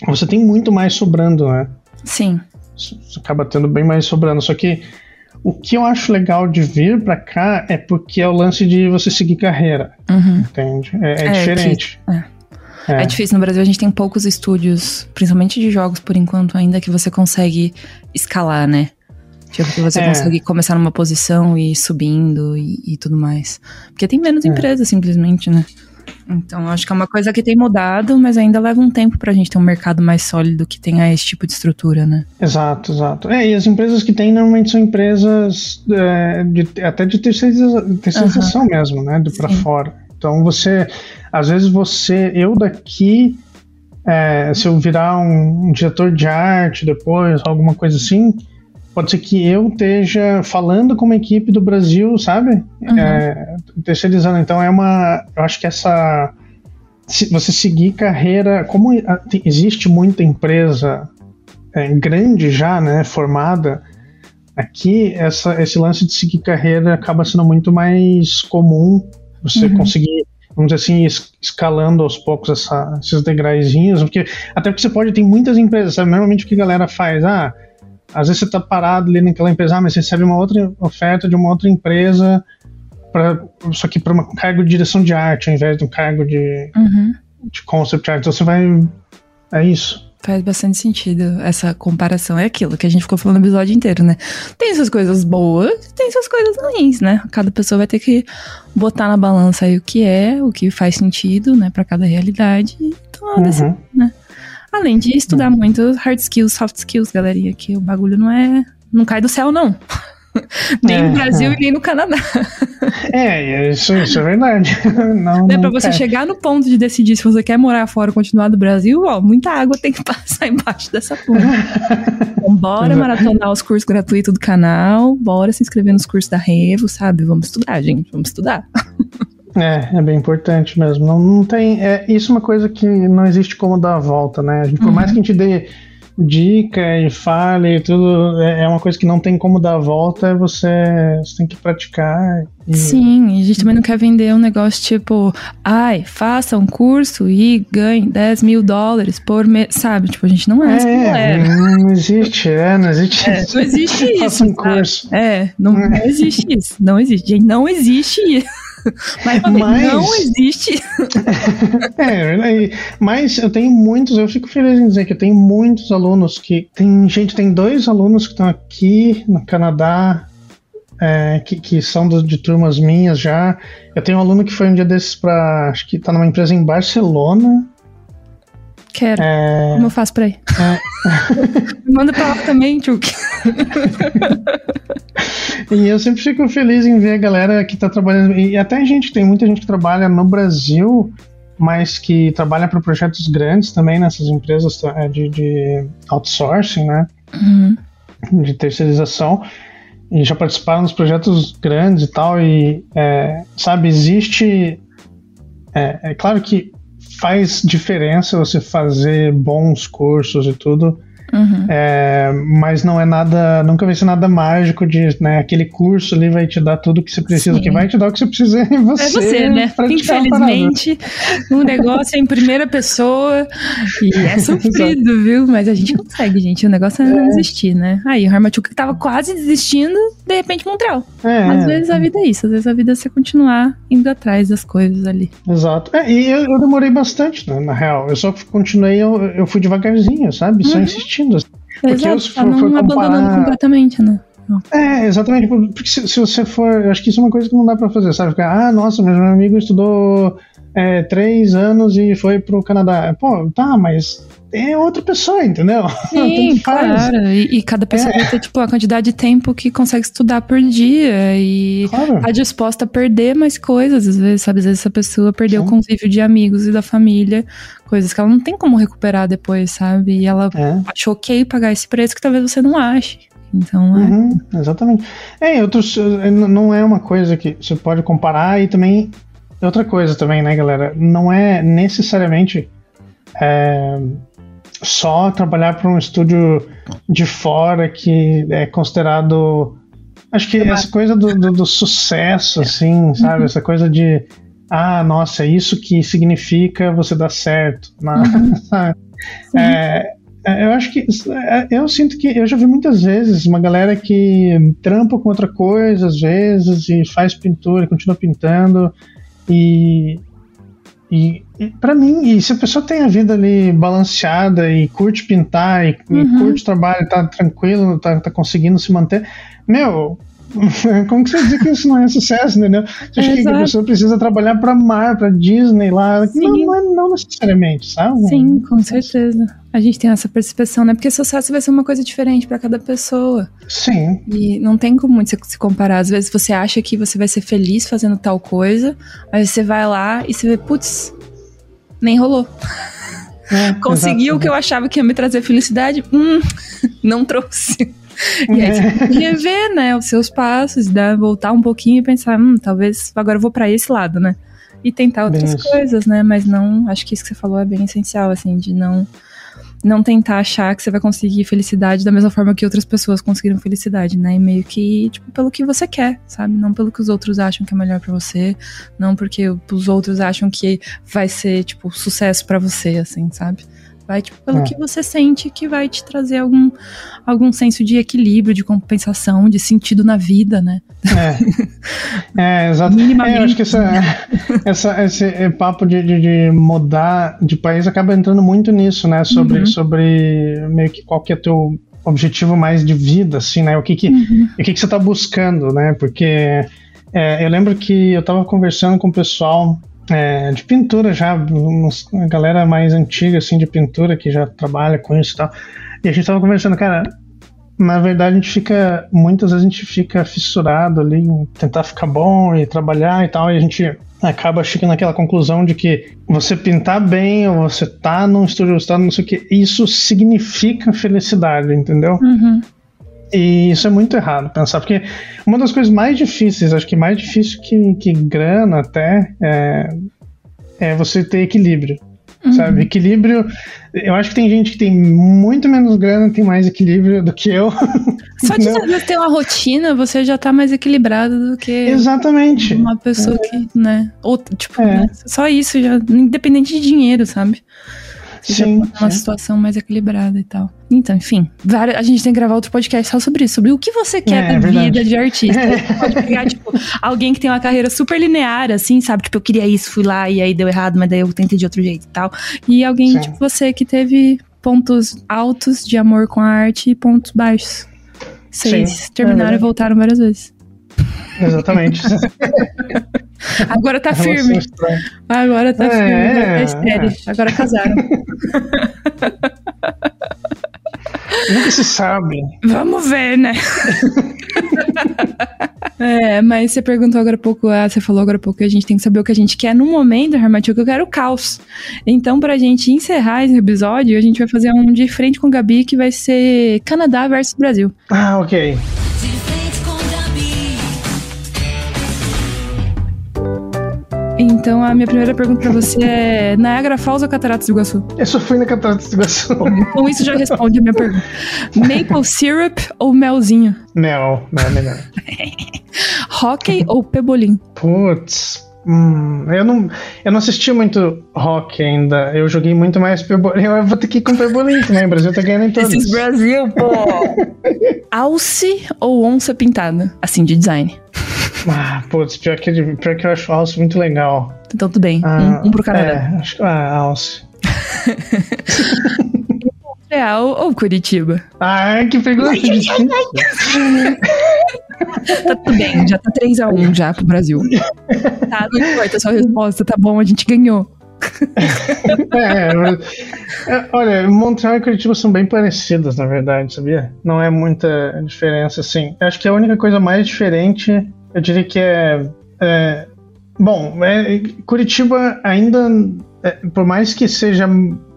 você tem muito mais sobrando, né? Sim. Você acaba tendo bem mais sobrando. Só que o que eu acho legal de vir para cá é porque é o lance de você seguir carreira. Uhum. Entende? É, é, é diferente. Que, é. É. é. difícil. No Brasil a gente tem poucos estúdios, principalmente de jogos por enquanto, ainda que você consegue escalar, né? Tipo, que você é. consegue começar numa posição e ir subindo e, e tudo mais. Porque tem menos é. empresas, simplesmente, né? Então, acho que é uma coisa que tem mudado, mas ainda leva um tempo pra gente ter um mercado mais sólido que tenha esse tipo de estrutura, né? Exato, exato. É, e as empresas que tem normalmente são empresas é, de, até de terceirização, terceirização uhum. mesmo, né? Pra Sim. fora. Então, você, às vezes você, eu daqui, é, se eu virar um, um diretor de arte depois, alguma coisa assim, pode ser que eu esteja falando com uma equipe do Brasil, sabe? Uhum. É, terceirizando. Então é uma. Eu acho que essa. Se você seguir carreira. Como existe muita empresa é, grande já, né? Formada. Aqui, essa, esse lance de seguir carreira acaba sendo muito mais comum. Você uhum. conseguir vamos dizer assim, escalando aos poucos essa, esses degraizinhos, porque até porque você pode, tem muitas empresas, sabe? Normalmente o que a galera faz, ah, às vezes você está parado ali naquela empresa, ah, mas você recebe uma outra oferta de uma outra empresa, pra, só que para um cargo de direção de arte, ao invés de um cargo de, uhum. de concept art. Então você vai. É isso. Faz bastante sentido essa comparação. É aquilo que a gente ficou falando no episódio inteiro, né? Tem suas coisas boas, tem suas coisas ruins, né? Cada pessoa vai ter que botar na balança aí o que é, o que faz sentido, né, para cada realidade e tomar uma decisão, né? Além de estudar muito hard skills, soft skills, galerinha, que o bagulho não é. não cai do céu, não. nem é, no Brasil é. e nem no Canadá. É, isso, isso é verdade. Não, é para você chegar no ponto de decidir se você quer morar fora ou continuar no Brasil, ó, muita água tem que passar embaixo dessa ponte. então, bora maratonar os cursos gratuitos do canal, bora se inscrever nos cursos da Revo, sabe? Vamos estudar, gente, vamos estudar. É, é bem importante mesmo. Não, não tem. É, isso é uma coisa que não existe como dar a volta, né? A gente, por uhum. mais que a gente dê dica e fale e tudo, é, é uma coisa que não tem como dar a volta, você, você tem que praticar. E... Sim, a gente também não quer vender um negócio tipo, ai, faça um curso e ganhe 10 mil dólares por mês, sabe? Tipo, a gente não é, é Não existe, é, não existe é, Não existe isso. Faça um curso. É, não, não existe isso. Não existe, gente, não existe isso. Mas, mas, não existe. é, mas eu tenho muitos, eu fico feliz em dizer que eu tenho muitos alunos que. Tem gente, tem dois alunos que estão aqui no Canadá. É, que, que são de, de turmas minhas já. Eu tenho um aluno que foi um dia desses para. Acho que tá numa empresa em Barcelona. Quero. É... Como eu faço pra ir? É... Manda pra lá também, Tchuk. e eu sempre fico feliz em ver a galera que tá trabalhando. E até a gente, tem muita gente que trabalha no Brasil, mas que trabalha para projetos grandes também nessas empresas é, de, de outsourcing, né? Uhum. De terceirização. E já participaram dos projetos grandes e tal. E, é, sabe, existe. É, é claro que faz diferença você fazer bons cursos e tudo, Uhum. É, mas não é nada, nunca vai ser nada mágico de, né, aquele curso ali vai te dar tudo que você precisa, Sim. que vai te dar o que você precisa em você. É você, né? Infelizmente, um negócio é em primeira pessoa e é sofrido, viu? Mas a gente consegue, gente. O negócio é não é. desistir, né? Aí, o Harmachuk tava quase desistindo, de repente Montreal. É, às vezes a vida é isso, às vezes a vida é você continuar indo atrás das coisas ali. Exato. É, e eu, eu, demorei bastante, né, na real. Eu só continuei, eu, eu fui devagarzinho, sabe? Só uhum. Insistindo. Porque Exato, for, não comparar... abandonando completamente, né? É, exatamente. Porque se, se, você for. Eu acho que isso é uma coisa que não dá pra fazer, sabe? Ficar, ah, nossa, mas meu amigo estudou é, três anos e foi pro Canadá. Pô, tá, mas é outra pessoa, entendeu? Sim, claro. E, e, cada pessoa é. vai ter, tipo, a quantidade de tempo que consegue estudar por dia e claro. tá disposta a perder mais coisas, às vezes, sabe? Às vezes essa pessoa perdeu Sim. o convívio de amigos e da família, coisas que ela não tem como recuperar depois, sabe? E ela é. achou ok pagar esse preço que talvez você não ache. Então, é. Uhum, exatamente. É, outros, não é uma coisa que você pode comparar e também outra coisa também, né, galera? Não é necessariamente é, só trabalhar para um estúdio de fora que é considerado. Acho que essa coisa do, do, do sucesso, assim, sabe? Uhum. Essa coisa de. Ah, nossa, é isso que significa você dar certo. Uhum. é, é, eu acho que. É, eu sinto que. Eu já vi muitas vezes uma galera que trampa com outra coisa, às vezes, e faz pintura, continua pintando. E, e, e para mim, e se a pessoa tem a vida ali balanceada e curte pintar e, uhum. e curte trabalho, tá tranquilo, tá, tá conseguindo se manter, meu, como que você diz que isso não é sucesso, entendeu? Você acha é, que a pessoa precisa trabalhar para Mar, para Disney lá? Não, não, é, não, necessariamente, sabe? Sim, com certeza. A gente tem essa percepção, né? Porque sucesso vai ser uma coisa diferente para cada pessoa. Sim. E não tem como muito se comparar. Às vezes você acha que você vai ser feliz fazendo tal coisa, aí você vai lá e você vê, putz, nem rolou. É, Conseguiu o que eu achava que ia me trazer felicidade? Hum, não trouxe. E aí você tem que rever, né, os seus passos, dar, voltar um pouquinho e pensar, hum, talvez agora eu vou para esse lado, né? E tentar outras bem coisas, né? Mas não, acho que isso que você falou é bem essencial, assim, de não não tentar achar que você vai conseguir felicidade da mesma forma que outras pessoas conseguiram felicidade, né? E meio que, tipo, pelo que você quer, sabe? Não pelo que os outros acham que é melhor para você, não porque os outros acham que vai ser, tipo, sucesso para você, assim, sabe? Vai tipo, pelo é. que você sente que vai te trazer algum, algum senso de equilíbrio, de compensação, de sentido na vida, né? É, é exato. É, eu acho que essa, essa, esse papo de, de, de, mudar de país acaba entrando muito nisso, né? Sobre, uhum. sobre meio que qual que é teu objetivo mais de vida, assim, né? O que que, uhum. o que, que você está buscando, né? Porque é, eu lembro que eu estava conversando com o pessoal é, de pintura já, uma galera mais antiga assim de pintura que já trabalha com isso e tal. E a gente tava conversando, cara, na verdade a gente fica, muitas vezes a gente fica fissurado ali em tentar ficar bom e trabalhar e tal, e a gente acaba chegando naquela conclusão de que você pintar bem ou você tá num estúdio, você tá não sei o que, isso significa felicidade, entendeu? Uhum. E isso é muito errado pensar, porque uma das coisas mais difíceis, acho que mais difícil que, que grana até, é, é você ter equilíbrio. Uhum. Sabe? Equilíbrio. Eu acho que tem gente que tem muito menos grana tem mais equilíbrio do que eu. Só de ter uma rotina, você já tá mais equilibrado do que. Exatamente. Uma pessoa é. que, né? Ou, tipo, é. né? só isso, já, independente de dinheiro, sabe? sim, já uma sim. situação mais equilibrada e tal. Então, enfim, a gente tem que gravar outro podcast só sobre isso, sobre o que você quer é, da é vida de artista. Você pode pegar, tipo, alguém que tem uma carreira super linear, assim, sabe? Tipo, eu queria isso, fui lá e aí deu errado, mas daí eu tentei de outro jeito e tal. E alguém, sim. tipo, você que teve pontos altos de amor com a arte e pontos baixos. Vocês terminaram é e voltaram várias vezes. Exatamente. Agora tá firme. Agora tá é, firme. Agora, tá é. Agora casaram. Nunca se sabe. Vamos ver, né? é, mas você perguntou agora há pouco, ah, você falou agora há pouco que a gente tem que saber o que a gente quer no momento, Hermatil, que eu quero caos. Então, pra gente encerrar esse episódio, a gente vai fazer um de frente com o Gabi que vai ser Canadá versus Brasil. Ah, ok. Então a minha primeira pergunta pra você é: Niagara Falls ou Cataratas do Iguaçu? Eu só fui na Cataratas do Iguaçu. Com então isso já responde a minha pergunta. Maple syrup ou melzinho? Mel, mel melhor. Hockey ou pebolim? Putz, Hum, eu não, eu não assisti muito rock ainda. Eu joguei muito mais Pebolim. Eu vou ter que ir com Pebolim também. O Brasil tá ganhando em todos. Esses Brasil, pô! Alce ou onça pintada? Assim, de design. Ah, putz, pior que, pior que eu acho Alce muito legal. Então tudo bem. Ah, um, um pro Canadá. É, acho que ah, Alce. Montreal ou Curitiba? Ah, que pergunta difícil. tá tudo bem, já tá 3x1 já pro Brasil. Tá, não importa a sua resposta, tá bom, a gente ganhou. é, mas, é, olha, Montreal e Curitiba são bem parecidas, na verdade, sabia? Não é muita diferença, assim. Acho que a única coisa mais diferente, eu diria que é. é bom, é, Curitiba ainda, é, por mais que seja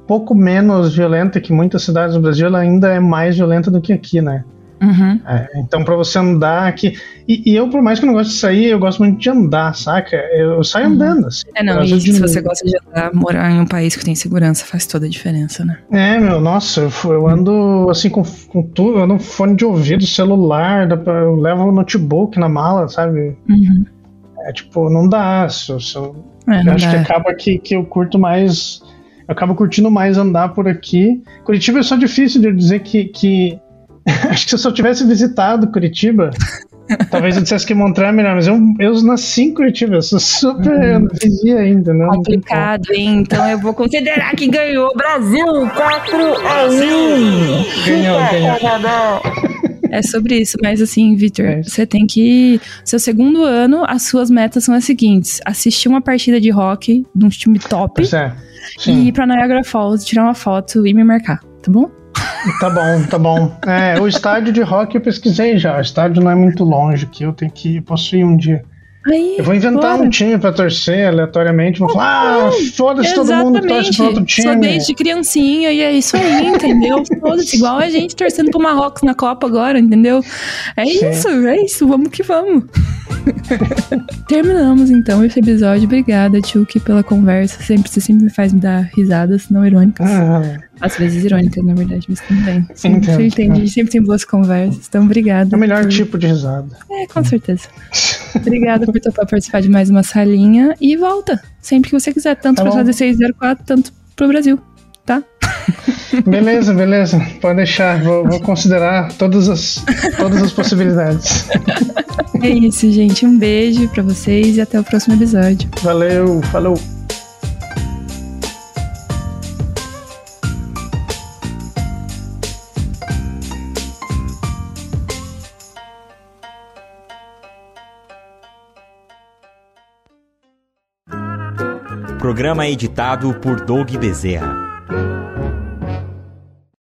pouco menos violenta que muitas cidades do Brasil, ela ainda é mais violenta do que aqui, né? Uhum. É, então, para você andar aqui. E, e, eu, por mais que eu não goste de sair, eu gosto muito de andar, saca? Eu, eu saio uhum. andando. Assim, é, não, e se você gosta de andar, morar em um país que tem segurança faz toda a diferença, né? É, meu, nossa, eu, eu ando assim com, com tudo, eu ando fone de ouvido, celular, eu levo o notebook na mala, sabe? Uhum. É tipo, não dá. Se, se eu, é, não acho dá. que acaba que, que eu curto mais. Eu acabo curtindo mais andar por aqui. Curitiba é só difícil de dizer que, que Acho que se eu só tivesse visitado Curitiba, talvez eu dissesse que Montreal é melhor, mas eu, eu nasci em Curitiba, eu sou super. Uhum. Eu não vivia ainda, né? Complicado, hein? Então eu vou considerar que ganhou Brasil 4 a 1. Ganhou, ganhou. É sobre isso, mas assim, Victor, é. você tem que. Seu segundo ano, as suas metas são as seguintes: assistir uma partida de hockey de um time top. É. E ir pra Niagara Falls, tirar uma foto e me marcar, tá bom? Tá bom, tá bom. É, o estádio de rock eu pesquisei já. O estádio não é muito longe aqui, eu tenho que ir, posso ir um dia. Aí, eu vou inventar bora. um time pra torcer aleatoriamente. Vou falar, ah, foda-se todo mundo que torce pro outro time. Só desde criancinha e é isso aí, entendeu? Foda-se, igual a gente torcendo pro Marrocos na Copa agora, entendeu? É Sim. isso, é isso, vamos que vamos. Terminamos então esse episódio. Obrigada, Tchuki, pela conversa. Sempre, você sempre me faz me dar risadas não irônicas. Ah. Às vezes irônicas, na verdade, mas também. Sempre, sempre, tem, sempre tem boas conversas. Então, obrigada. É o melhor por... tipo de risada. É, com certeza. obrigada por topar participar de mais uma salinha. E volta. Sempre que você quiser. Tanto tá pra fazer 604, tanto pro Brasil. Tá? Beleza, beleza. Pode deixar. Vou, vou considerar todas as, todas as possibilidades. É isso, gente. Um beijo para vocês e até o próximo episódio. Valeu, falou. Programa editado por Doug Bezerra.